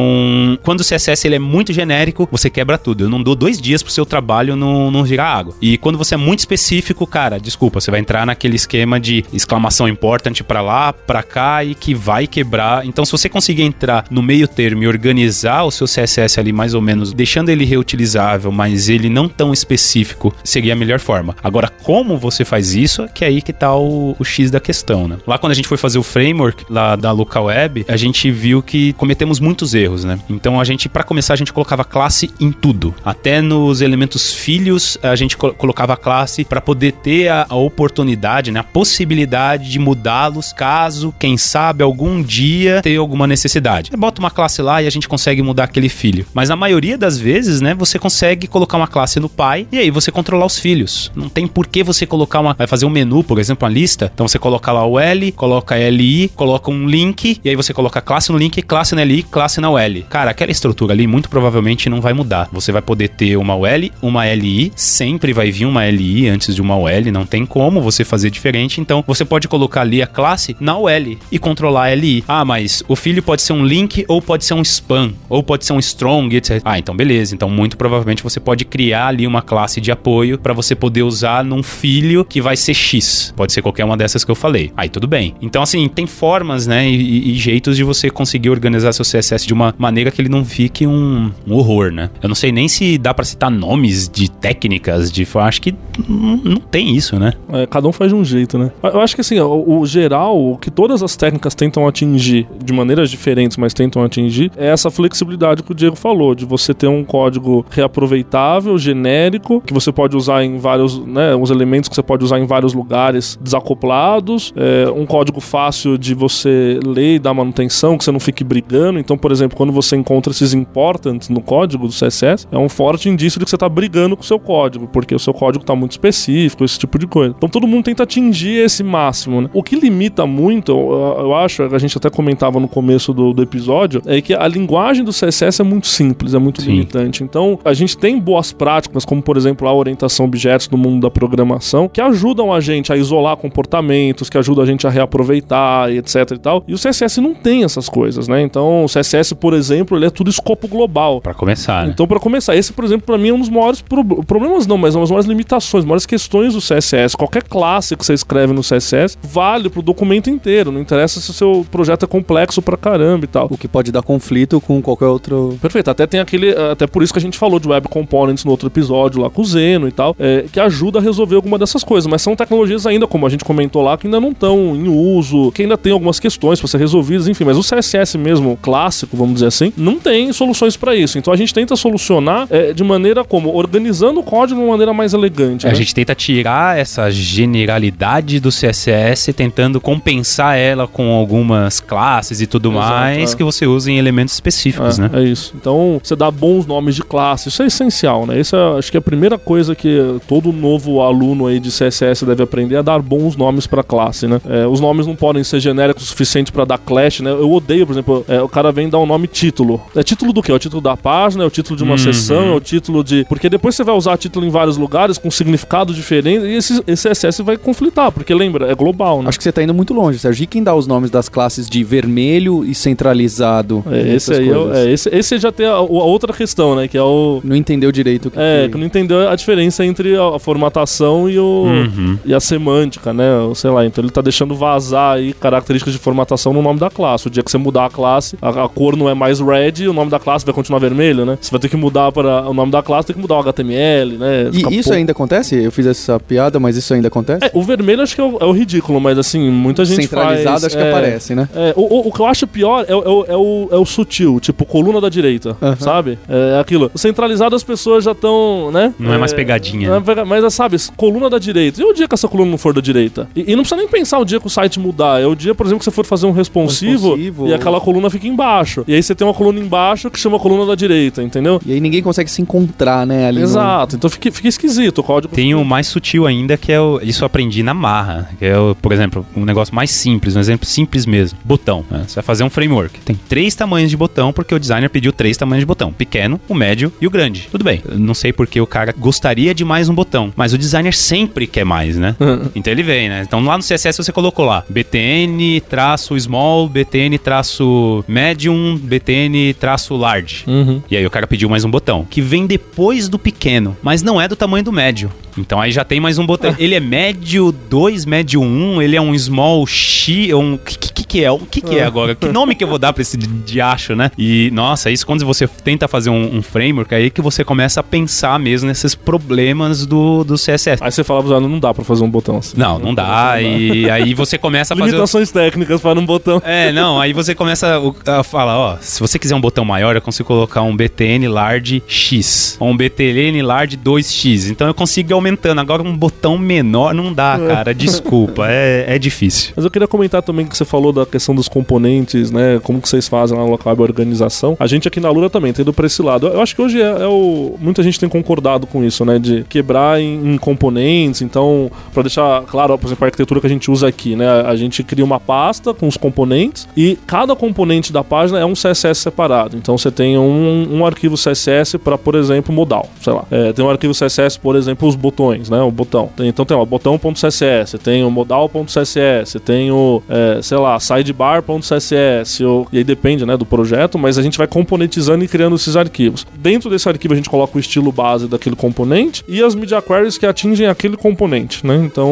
quando o CSS ele é muito genérico, você quebra tudo. Eu não dou dois dias pro seu trabalho não, não girar água. E quando você é muito específico, cara, desculpa, você vai entrar naquele esquema de exclamação importante para lá, para cá e que vai quebrar. Então, se você conseguir entrar no meio termo e organizar o seu CSS ali mais ou menos, deixando ele reutilizável, mas ele não tão específico, seria a melhor forma. Agora, como você faz isso, que é aí que tá o, o X da questão, né? Lá quando a gente foi fazer o framework lá da local web, a gente viu que cometemos muitos erros, né? Então a gente, para começar, a gente colocava classe em tudo. Até nos elementos filhos, a gente colocava a classe para poder ter a, a, oportunidade, né, a possibilidade de mudá-los caso, quem sabe, algum dia ter alguma necessidade. Você bota uma classe lá e a gente consegue mudar aquele filho. Mas na maioria das vezes, né, você consegue colocar uma classe no pai e aí você controlar os filhos. Não tem por que você colocar uma. Vai fazer um menu, por exemplo, uma lista. Então você coloca lá o L, coloca LI, coloca um link e aí você coloca classe no link, classe na LI, classe na UL. Cara, aquela estrutura ali muito provavelmente não vai mudar. Você vai poder ter uma UL, uma LI, sempre vai vir uma LI antes de uma UL, não tem como você fazer diferente. Então você pode colocar ali a classe na UL e controlar a LI. Ah, mas o filho pode ser um link ou pode ser um spam, ou pode ser um strong, etc. Ah, então beleza. Então muito provavelmente você pode criar ali uma classe de apoio para você poder usar num filho que vai ser X. Pode ser qualquer uma dessas que eu falei. Aí tudo bem. Então assim, tem formas, né, e, e jeitos de você conseguir organizar seu CSS de uma maneira que ele não fique um, um horror, né? Eu não sei nem se dá para citar nomes de técnicas de, acho que não tem isso, né?
É, cada um faz de um jeito, né? Eu acho que assim, o, o, geral, o que todas as técnicas tentam atingir de maneiras diferentes, mas tentam atingir, é essa flexibilidade que o Diego falou, de você ter um código reaproveitável, genérico, que você pode usar em vários, né, os elementos que você pode usar em vários lugares desacoplados, é, um código fácil de você ler e dar manutenção, que você não fique brigando. Então, por exemplo, quando você encontra esses importants no código do CSS, é um forte indício de que você está brigando com o seu código, porque o seu código está muito específico, esse tipo de coisa. Então, todo mundo tenta atingir esse máximo. Né? O que limita muito, eu, eu, acho, a gente até comentava no começo do, do, episódio, é que a linguagem do CSS é muito simples, é muito Sim. limitante. Então, a gente tem boas práticas, como por exemplo a orientação a objetos no mundo da programação, que ajudam a gente a isolar comportamentos, que ajudam a gente a reaproveitar e etc e tal. E o CSS não tem essas coisas, né? Então, o CSS, por exemplo, ele é tudo escopo global.
Para começar, né?
Então, para começar, esse, por exemplo, para mim é um dos maiores pro... problemas, não, mas uma das maiores limitações, maiores questões do CSS. Qualquer classe que você escreve no CSS vale pro documento inteiro. Não interessa se o seu projeto é complexo pra caramba e tal.
O que pode dar conflito com qualquer outro.
Perfeito. Até tem aquele. Até por isso que a gente falou de Web Components no outro episódio lá com o Zeno e tal, é, que ajuda a resolver alguma dessas coisas. Mas são tecnologias ainda, como a gente comentou lá, que ainda não estão em uso, que ainda tem algumas questões para ser resolvidas, enfim. Mas o CSS mesmo, clássico, vamos dizer assim, não tem soluções para isso. Então a gente tenta solucionar é, de maneira como? Organizando o código de uma maneira mais elegante.
É,
né?
A gente tenta tirar essa generalidade do CSS, tentando compensar ela com algumas classes e tudo Exato, mais é. que você usa em elementos específicos,
é,
né?
É isso. Então, você dá bons nomes de classe, isso é essencial, né? Isso é, acho que é a primeira coisa que todo novo aluno aí de CSS deve aprender é dar bons nomes para classe, né? Os nomes não podem ser genéricos o suficiente para dar clash, né? Eu odeio, por exemplo, o cara vem dar um nome título título. É título do quê? É o título da página, é o título de uma
Uhum.
sessão, é o título de. Porque depois você vai usar título em vários lugares com significado diferente e esse, esse CSS vai conflitar, porque lembra, é global, né?
Acho que você tá indo muito longe, Sérgio. E quem dá os nomes das classes de vermelho e centralizado?
É,
e
esse aí é, é, esse, esse já tem a, a outra questão, né? Que é o.
Não entendeu direito o que
É,
que-
que não entendeu a diferença entre a, a formatação e o.
Uhum.
E a semântica, né? Ou Sei lá, então ele tá deixando vazar aí características de formatação no nome da classe. O dia que você mudar a classe, a, a cor não é mais red, o nome da classe vai continuar vermelho, né? Você vai ter que mudar para o nome da classe, tem que mudar o HTML, né? Fica
E isso ainda acontece? Eu fiz essa piada, mas isso ainda acontece?
É, o vermelho acho que é o, é o ridículo, mas assim, muita gente
Centralizado
faz,
acho que
é,
aparece, né?
É, o, o- o que eu acho pior é, o- é o, é, o, é o sutil, tipo coluna da direita, sabe? É aquilo. Centralizado as pessoas já estão, né?
Não é mais pegadinha,
é
né?
Mas, sabe, coluna da direita. E o dia que essa coluna não for da direita? E, e não precisa nem pensar o dia que o site mudar. É o dia, por exemplo, que você for fazer um responsivo,
Responsivo.
e aquela coluna fica embaixo. E aí você tem uma coluna embaixo que chama coluna da direita, entendeu?
E aí ninguém consegue se encontrar, né? Ali no-
Exato. Então fica, fica esquisito o código.
Tem o mais sutil ainda, que é o. Isso eu aprendi na marra. Que é, o, por exemplo, um negócio mais simples, um exemplo simples mesmo. Botão. né? Você vai fazer um framework. Tem três tamanhos de botão, porque o designer pediu três tamanhos de botão: pequeno, o médio e o grande. Tudo bem. Eu não sei porque o cara gostaria de mais um botão, mas o designer sempre quer mais, né? então ele vem, né? Então lá no CSS você colocou lá BTN traço small, BTN traço medium, BTN traço large.
Uhum.
E aí o cara pediu mais um botão, que vem depois do pequeno, mas não é do tamanho do médio. Então aí já tem mais um botão. Ele é médio 2, médio 1, um, ele é um small X, um que que, que é? O que que é agora? Que nome que eu vou dar pra esse diacho, né? E nossa, isso quando você tenta fazer um, um framework, aí que você começa a pensar mesmo nesses problemas do, do CSS.
Aí você fala pro usuário, não dá pra fazer um botão assim.
Não, não dá. E aí você começa a fazer. o-
Limitações técnicas para um botão.
É, não, aí você começa o- a falar, ó, se você quiser um botão maior, eu consigo colocar um BTN Large X, ou um BTN Large 2X, então eu consigo ir aumentando. Agora um botão menor não dá, cara, desculpa, é, é difícil.
Mas eu queria comentar também que você falou da questão dos componentes, né? Como que vocês fazem lá no local a organização. A gente aqui na Lura também tem indo pra esse lado. Eu acho que hoje é, é o. Muita gente tem concordado com isso, né? De quebrar em, em componentes. Então, pra deixar claro, por exemplo, a arquitetura que a gente usa aqui, né? A gente cria uma pasta com os componentes e cada componente da página é um CSS separado. Então você tem um, um arquivo CSS para, por exemplo, modal, sei lá. É, tem um arquivo CSS, por exemplo, os botões, né? O botão. Tem- então tem lá, botão.css, tem o modal.css, tem o, é, sei lá, sidebar.css, o- e aí depende, né, do projeto, mas a gente vai componentizando e criando esses arquivos. Dentro desse arquivo a gente coloca o estilo base daquele componente e as media queries que atingem aquele componente, né? Então,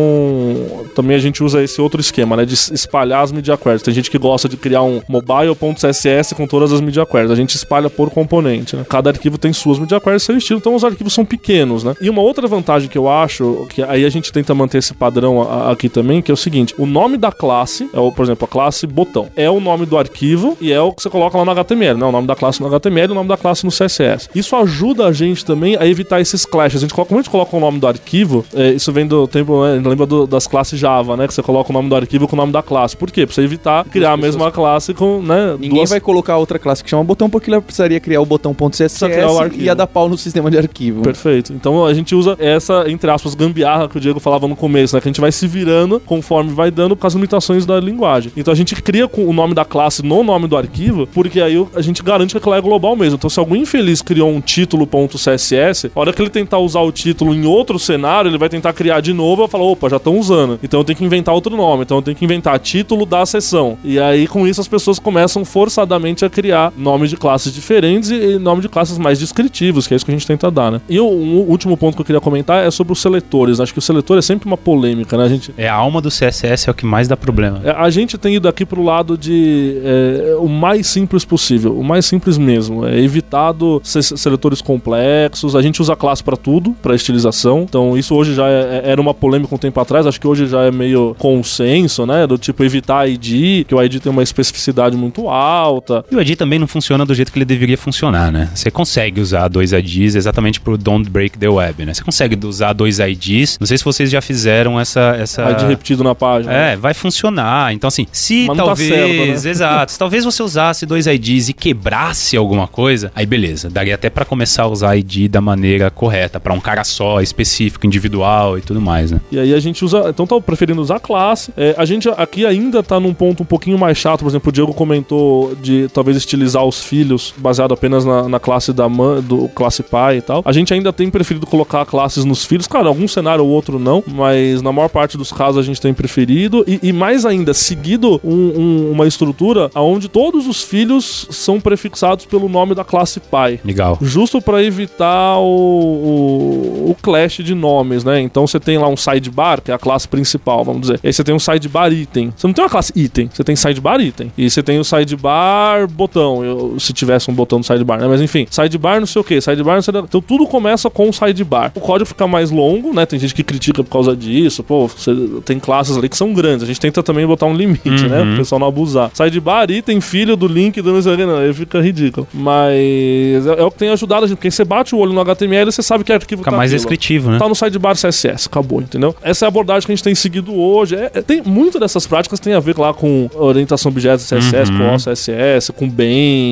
também a gente usa esse outro esquema, né, de espalhar as media queries. Tem gente que gosta de criar um mobile.css com todas as media queries. A gente espalha por componente, né? Cada arquivo tem suas media queries, seu estilo, então os arquivos são pequenos, né? E uma outra vantagem que eu acho, que aí a gente tenta manter esse padrão aqui também, que é o seguinte: o nome da classe, é o, por exemplo, a classe botão, é o nome do arquivo e é o que você coloca lá no HTML, né? O nome da classe no HTML e o nome da classe no CSS. Isso ajuda a gente também a evitar esses clashes. A gente coloca, como a gente coloca o nome do arquivo, é, isso vem do tempo, né? lembra do- das classes Java, né? Que você coloca o nome do arquivo com o nome da classe. Por quê? Pra você evitar criar a mesma classe com, né?
Ninguém
duas-
vai colocar outra classe que chama botão porque ele precisaria criar o botão
Precisa criar o
.css
arquivo.
e ia dar pau no sistema de arquivo.
Perfeito. Então a gente usa essa, entre aspas, gambiarra que o Diego falava no começo, né? Que a gente vai se virando conforme vai dando com as limitações da linguagem. Então a gente cria o nome da classe no nome do arquivo, porque aí a gente garante que aquilo é global mesmo. Então se algum infeliz criou um título.css, a hora que ele tentar usar o título em outro cenário, ele vai tentar criar de novo e falar, opa, já estão usando. Então eu tenho que inventar outro nome. Então eu tenho que inventar título da seção. E aí com isso as pessoas começam forçadamente a criar nomes de classes diferentes e, e nome de classes mais descritivos, que é isso que a gente tenta dar, né? E o, um último ponto que eu queria comentar é sobre os seletores. Acho que o seletor é sempre uma polêmica, né? A gente,
É a alma do CSS é o que mais dá problema.
é, a gente tem ido aqui pro lado de é, o mais simples possível, o mais simples mesmo. É evitado se- seletores complexos. A gente usa classe para tudo, para estilização. Então isso hoje já é- é- era uma polêmica um tempo atrás. Acho que hoje já é meio consenso, né? Do tipo evitar ID, que o ID tem uma especificidade muito alta.
E o ID também não funciona do jeito que ele deveria funcionar, né? Você consegue usar dois IDs exatamente pro Don't Break the Web, né? Você consegue usar dois IDs. Não sei se vocês já fizeram essa. essa...
ID repetido na página.
É, vai funcionar. Então, assim, se
Mas tá
talvez.
certo, né?
Exato. Se talvez você usasse dois IDs e quebrasse alguma coisa, aí beleza. Daria até pra começar a usar ID da maneira correta, pra um cara só, específico, individual e tudo mais, né?
E aí a gente usa. Então tá preferindo usar classe. É, a gente aqui ainda tá num ponto um pouquinho mais chato. Por exemplo, o Diego comentou de talvez estilizar os filhos baseado apenas na, na classe da mãe, do classe pai e tal. A gente ainda tem preferido colocar classes nos filhos. Claro, algum cenário ou outro não, mas na maior parte dos casos a gente tem preferido. E, e mais ainda, seguido um- um- uma estrutura onde todos os filhos são prefixados pelo nome da classe pai.
Legal.
Justo pra evitar o, o, o clash de nomes, né? Então você tem lá um sidebar, que é a classe principal, vamos dizer. E aí você tem um sidebar item. Você não tem uma classe item, você tem sidebar item. E você tem o sidebar botão, eu- se tivesse um botão no sidebar, né? Mas enfim, sidebar não sei o que, sidebar não sei o que. Então tudo começa com o sidebar. O código fica mais longo, né? Tem gente que critica por causa disso. Pô, você tem classes ali que são grandes. A gente tenta também botar um limite, né? Pro pessoal não abusar. Sidebar, item, filho do link do não sei o que, não. Aí fica ridículo. Mas é, é o que tem ajudado a gente. Porque você bate o olho no HTML e você sabe que arquivo
Fica
tá
mais
aquilo.
descritivo, né?
Tá no sidebar CSS, acabou, entendeu? Essa é a abordagem que a gente tem seguido hoje. É- é- tem muito dessas práticas tem a ver lá com orientação objetos CSS,
Uhum.
com OCSS, com bem,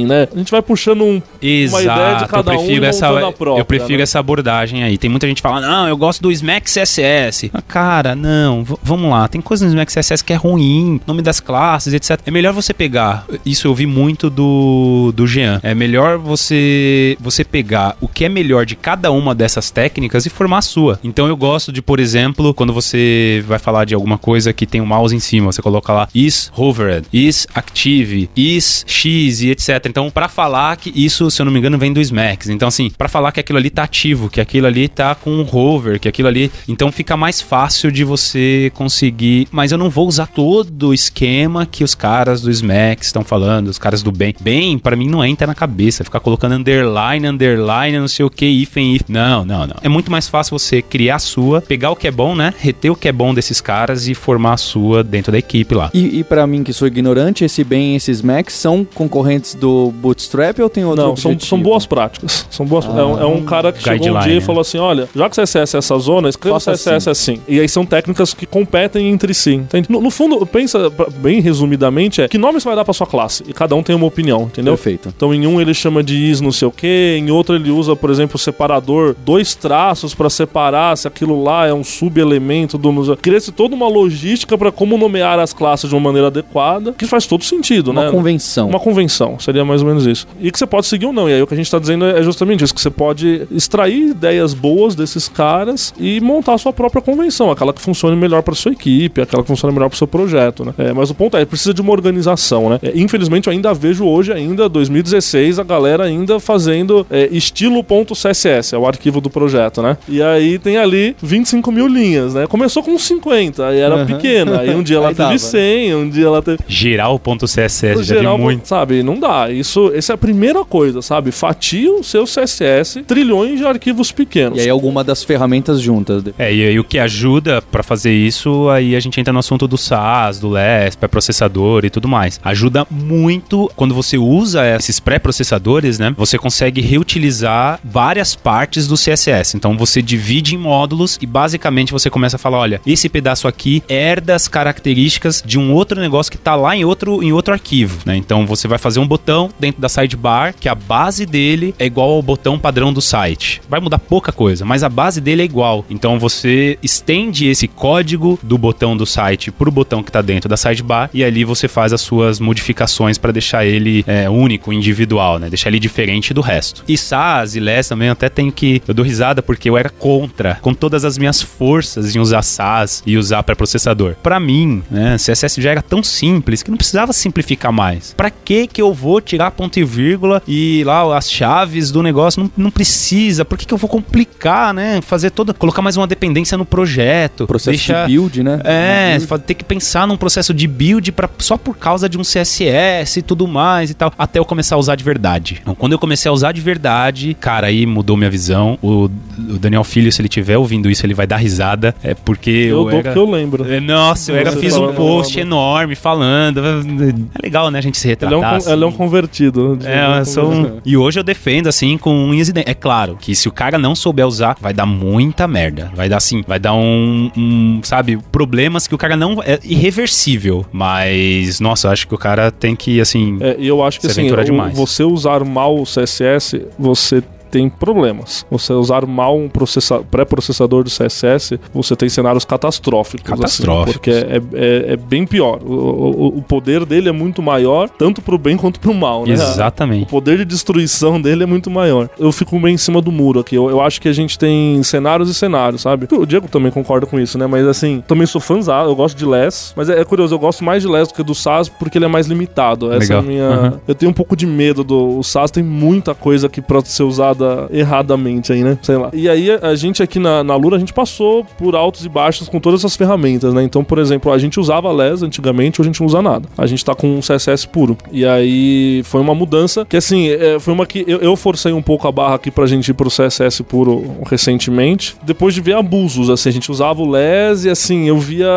né? A gente vai puxando um, uma ideia de cada
eu
um
prefiro essa,
montando a própria,
eu prefiro
né?
essa abordagem aí. Tem muita gente falando, não, eu gosto do Smack CSS. Ah, Cara, não, vamos lá. Tem coisa no Smack CSS que é ruim, nome das classes, etc. É melhor você pegar. Isso eu vi muito do, do Jean. É melhor você você pegar o que é melhor de cada uma dessas técnicas e formar a sua. Então eu gosto de, por exemplo, quando você vai falar de alguma coisa que tem um mouse em cima, você coloca lá is hovered, is active, is x e etc. Então, pra falar que isso, se eu não me engano, vem do Smax. Então, assim, pra falar que aquilo ali tá ativo, que aquilo ali tá com um hover, que aquilo ali. Então fica mais fácil de você conseguir. Mas eu não vou usar todo o esquema que os caras do Smax estão falando, os caras do bem. Bem, pra mim não entra na cabeça. Ficar colocando underline, underline, não sei o que, hífen, if. Não, não, não. É muito mais fácil você criar a sua, pegar o que é bom, né? Reter o que é bom desses caras e formar a sua dentro da equipe lá.
E, e para mim que sou ignorante, esse bem e esses Macs são concorrentes do Bootstrap ou tem outro
Não, são,
objetivo?
são boas práticas. São boas, é, um, é um cara que chegou um dia e
né?
falou assim: olha, já que CSS é essa zona, escreva
Faça
CSS assim. E aí são técnicas que competem entre si. No, no fundo, pensa bem resumidamente, é que nome você vai dar pra sua classe? E cada um tem uma opinião, entendeu?
Perfeito.
Então em um ele chama de is não sei o que, em outro ele usa, por exemplo, o separador, dois traços pra separar se aquilo lá é um subelemento do. Cria-se toda uma logística pra como nomear as classes de uma maneira adequada, que faz todo sentido,
Uma
né?
convenção.
Uma convenção, seria mais ou menos isso. E que você pode seguir ou não. E aí o que a gente tá dizendo é justamente isso: que você pode extrair ideias boas desses caras e montar a sua própria convenção, aquela que funcione melhor para sua equipe, aquela que funcione melhor para seu projeto, né? É, mas o ponto é, precisa de uma organização, né? É, infelizmente eu ainda vejo hoje, ainda 2016, a galera ainda fazendo é, estilo.css, é o arquivo do projeto, né? E aí tem ali 25 mil linhas, né? Começou com 50, aí era
Aham.
pequena, aí um dia ela
Aí
teve
dava.
100, um dia ela teve
Geral.css, já vi
geral,
muito.
sabe, não dá. Isso, essa é a primeira coisa, sabe? Fatia o seu CSS, trilhões de arquivos pequenos.
E aí alguma das ferramentas juntas.
É, e aí o que ajuda pra fazer isso, aí a gente entra no assunto do SAS, do LESP, é processador e tudo mais. Ajuda muito quando você usa esses pré-processadores, né? Você consegue reutilizar várias partes do CSS. Então você divide em módulos e basicamente você começa a falar, olha, esse pedaço aqui herda as características de um outro negócio que tá lá em outro, em outro arquivo, né? Então você vai fazer um botão dentro da sidebar, que a base dele é igual ao botão padrão do site. Vai mudar pouca coisa, mas a base dele é igual. Então você estende esse código do botão do site pro botão que tá dentro da sidebar e ali você faz as suas modificações para deixar ele é, único, individual, né? Deixar ele diferente do resto. E SAS e LES também até tenho que eu dou risada porque eu era contra, com todas as minhas forças em usar SAS e usar pré-processador. Para mim, né, CSS já era tão simples que não precisava simplificar mais. Para que que eu vou tirar ponto e vírgula e lá as chaves do negócio não, não precisa? Por que que eu vou complicar, né? Fazer toda colocar mais uma dependência no projeto,
Processo
deixar
de build, né?
é, fa- ter que pensar num processo de build pra, só por causa de um CSS e tudo mais e tal, até eu começar a usar de verdade. Então, quando eu comecei a usar de verdade, cara, aí mudou minha visão. O, o Daniel Filho, se ele estiver ouvindo isso, ele vai dar risada. É porque
eu,
eu,
dou
era...
que eu lembro.
É, Nossa, eu era, fiz um post enorme falando. É legal, né? A gente se
Ele é, um,
retratar. assim.
Ele é um convertido. né?
É, eu sou um... E hoje eu defendo, assim, com unhas e dentes. É claro que se o cara não souber usar, vai dar muita merda. Vai dar, assim, vai dar um, um, sabe, problemas que o cara não... É irreversível. Mas, nossa, eu acho que o cara tem que, assim...
É, e eu acho que
Se
assim,
demais.
você usar mal o CSS, você tem problemas. Você usar mal um processa pré-processador do CSS, você tem cenários catastróficos. assim,
Catastróficos.
porque é, é- é bem pior. O, o- o poder dele é muito maior, tanto pro bem quanto pro mal, né? O
Exatamente.
poder de destruição dele é muito maior. Eu fico meio em cima do muro aqui. Eu, eu acho que a gente tem cenários e cenários, sabe? O Diego também concorda com isso, né? Mas assim, também sou fãzão, eu gosto de LES. Mas é, é curioso, eu gosto mais de LES do que do SAS porque ele é mais limitado. Essa
Legal.
é a minha.
Uhum.
Eu tenho um pouco de medo do. O SAS tem muita coisa que pode ser usada erradamente aí, né? Sei lá. E aí a, gente aqui na, na Lura, a gente passou por altos e baixos com todas essas ferramentas, né? Então, por exemplo, a gente usava LES antigamente, hoje a gente não usa nada. A gente tá com um CSS puro. E aí foi uma mudança que, assim, é, foi uma que eu, eu forcei um pouco a barra aqui pra gente ir pro CSS puro recentemente. Depois de ver abusos, assim, a gente usava o LES e, assim, eu via.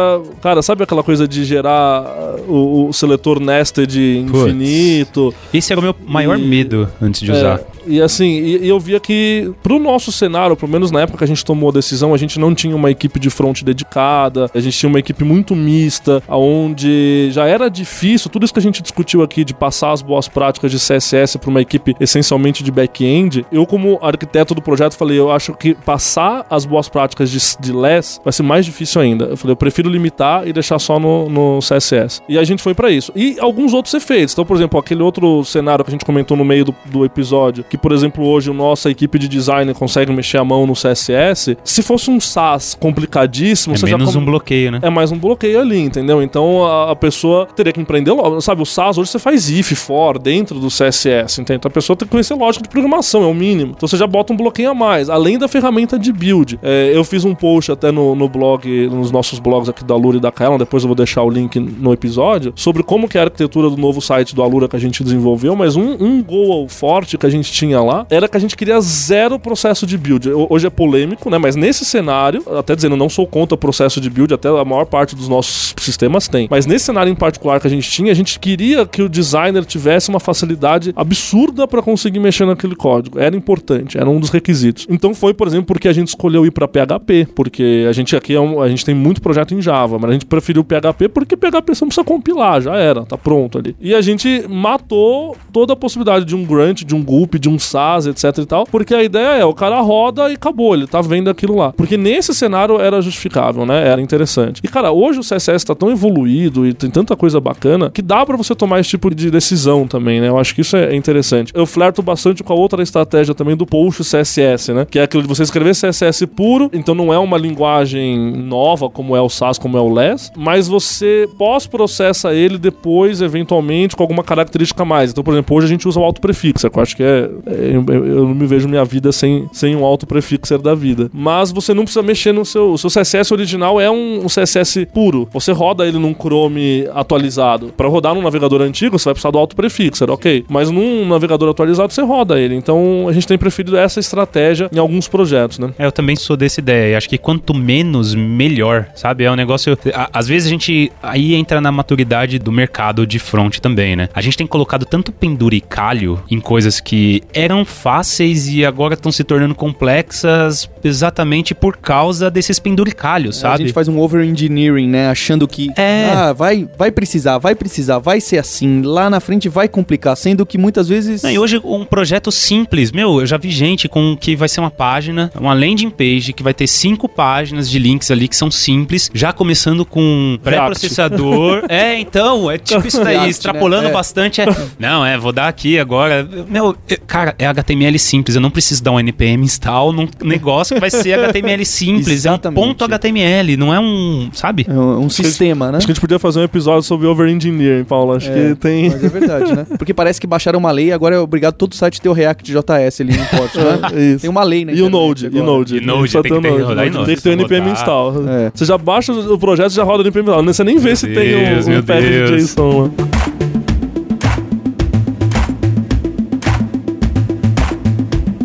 Cara, sabe aquela coisa de gerar uh, o, o seletor nested
Puts.
infinito?
Esse era o meu maior
E-
medo antes de usar.
E assim, e, e eu via que pro nosso cenário, pelo menos na época que a gente tomou a decisão, a gente não tinha uma equipe de front dedicada, a gente tinha uma equipe muito mista, onde já era difícil, tudo isso que a gente discutiu aqui de passar as boas práticas de CSS para uma equipe essencialmente de back-end, eu como arquiteto do projeto falei, eu acho que passar as boas práticas de, de LES vai ser mais difícil ainda. Eu falei, eu prefiro limitar e deixar só no, no CSS. E a gente foi para isso. E alguns outros efeitos. Então, por exemplo, aquele outro cenário que a gente comentou no meio do, do episódio, que, por exemplo, hoje a nossa equipe de design consegue mexer a mão no CSS, se fosse um SAS complicadíssimo,
É menos
já come-
um bloqueio, né?
é mais um bloqueio ali, entendeu? Então a, a pessoa teria que empreender logo. Sabe, o SAS hoje você faz if, for dentro do CSS, entende? Então a pessoa tem que conhecer lógica de programação, é o mínimo. Então você já bota um bloqueio a mais, além da ferramenta de build. É, eu fiz um post até no, no blog, nos nossos blogs aqui da Alura e da Kaelon, depois eu vou deixar o link no episódio, sobre como que é a arquitetura do novo site do Alura que a gente desenvolveu, mas um, um goal forte que a gente tinha lá era que a gente queria zero processo de build. Ho- Hoje é polêmico, né? Mas nesse cenário, até dizendo, não sou contra o processo de build, até a maior parte dos nossos sistemas tem. Mas nesse cenário em particular que a gente tinha, a gente queria que o designer tivesse uma facilidade absurda para conseguir mexer naquele código. Era importante, era um dos requisitos. Então foi, por exemplo, porque a gente escolheu ir para PHP, porque a gente aqui é um- a gente tem muito projeto em Java, mas a gente preferiu PHP porque PHP não precisa compilar, já era, tá pronto ali. E a gente matou toda a possibilidade de um grunt, de um gulp, de um SAS, etc e tal, porque a ideia é o cara roda e acabou, ele tá vendo aquilo lá. Porque nesse cenário era justificável, né? Era interessante. E cara, hoje o CSS tá tão evoluído e tem tanta coisa bacana que dá pra você tomar esse tipo de decisão também, né? Eu acho que isso é interessante. Eu flerto bastante com a outra estratégia também do post CSS, né? Que é aquilo de você escrever CSS puro, então não é uma linguagem nova como é o SAS, como é o LESS, mas você pós-processa ele depois, eventualmente, com alguma característica mais. Então, por exemplo, hoje a gente usa o autoprefixer, que eu acho que é. Eu, eu não me vejo minha vida sem, sem um autoprefixer da vida. Mas você não precisa mexer no seu. O seu CSS original é um, um CSS puro. Você roda ele num Chrome atualizado. Para rodar num navegador antigo, você vai precisar do autoprefixer, ok. Mas num navegador atualizado, você roda ele. Então a gente tem preferido essa estratégia em alguns projetos, né?
É, eu também sou dessa ideia. Acho que quanto menos, melhor, sabe? É um negócio. a- Às vezes a gente. Aí entra na maturidade do mercado de front também, né? A gente tem colocado tanto penduricalho em coisas que eram fáceis e agora estão se tornando complexas exatamente por causa desses penduricalhos,
A
sabe?
gente faz um over-engineering, né? Achando que
É.
ah, vai, vai precisar, vai precisar, vai ser assim. Lá na frente vai complicar, sendo que muitas vezes.
Não, e hoje um projeto simples, meu, eu já vi gente com que vai ser uma página, uma landing page que vai ter cinco páginas de links ali que são simples, já começando com pré-processador. é, então, é tipo isso daí,
React,
extrapolando
né? É.
bastante. É, não, é, vou dar aqui agora. Meu, é- cara, é HTML simples, eu não preciso dar um npm install num negócio que vai ser HTML simples, é um
Exatamente.
ponto HTML, não é um, sabe?
É um, um sistema, né?
Acho que a gente podia fazer um episódio sobre over-engineering, Paulo. Acho
É,
que tem.
Mas é verdade, né? Porque parece que baixaram uma lei e agora é obrigado todo site ter o React JS ali no pote, né?
É, isso.
Tem uma lei, né?
E o Node, e o Node.
E Node,
Só
tem que ter-
o
Node,
Tem que ter o NPM install.
É.
Você já baixa o projeto e já roda no NPM install. Você nem vê se tem
Deus,
um,
meu
um path de
Deus.
JSON lá.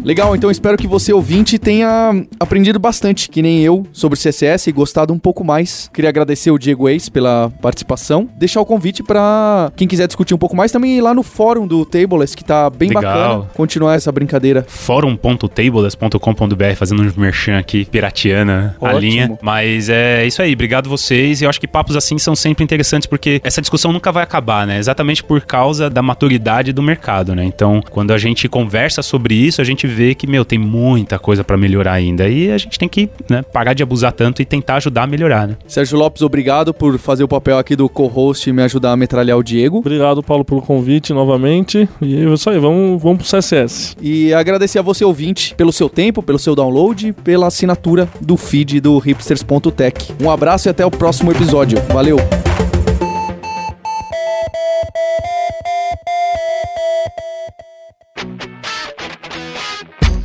Legal, então espero que você ouvinte tenha aprendido bastante, que nem eu, sobre CSS e gostado um pouco mais. Queria agradecer o Diego Ace pela participação. Deixar o convite pra quem quiser discutir um pouco mais também ir lá no fórum do Tableless, que tá bem
Legal.
bacana. Continuar essa brincadeira.
fórum.tables.com.br fazendo um merchan aqui, pirateando a
Ótimo.
linha. Mas é isso aí, obrigado vocês. E eu acho que papos assim são sempre interessantes porque essa discussão nunca vai acabar, né? Exatamente por causa da maturidade do mercado, né? Então, quando a gente conversa sobre isso, a gente vê que, meu, tem muita coisa para melhorar ainda. E a gente tem que né, parar de abusar tanto e tentar ajudar a melhorar, né?
Sérgio Lopes, obrigado por fazer o papel aqui do co-host e me ajudar a metralhar o Diego.
Obrigado, Paulo, pelo convite novamente. E é isso aí, vamos, vamos pro CSS.
E agradecer a você, ouvinte, pelo seu tempo, pelo seu download, pela assinatura do feed do hipsters.tech. Um abraço e até o próximo episódio. Valeu!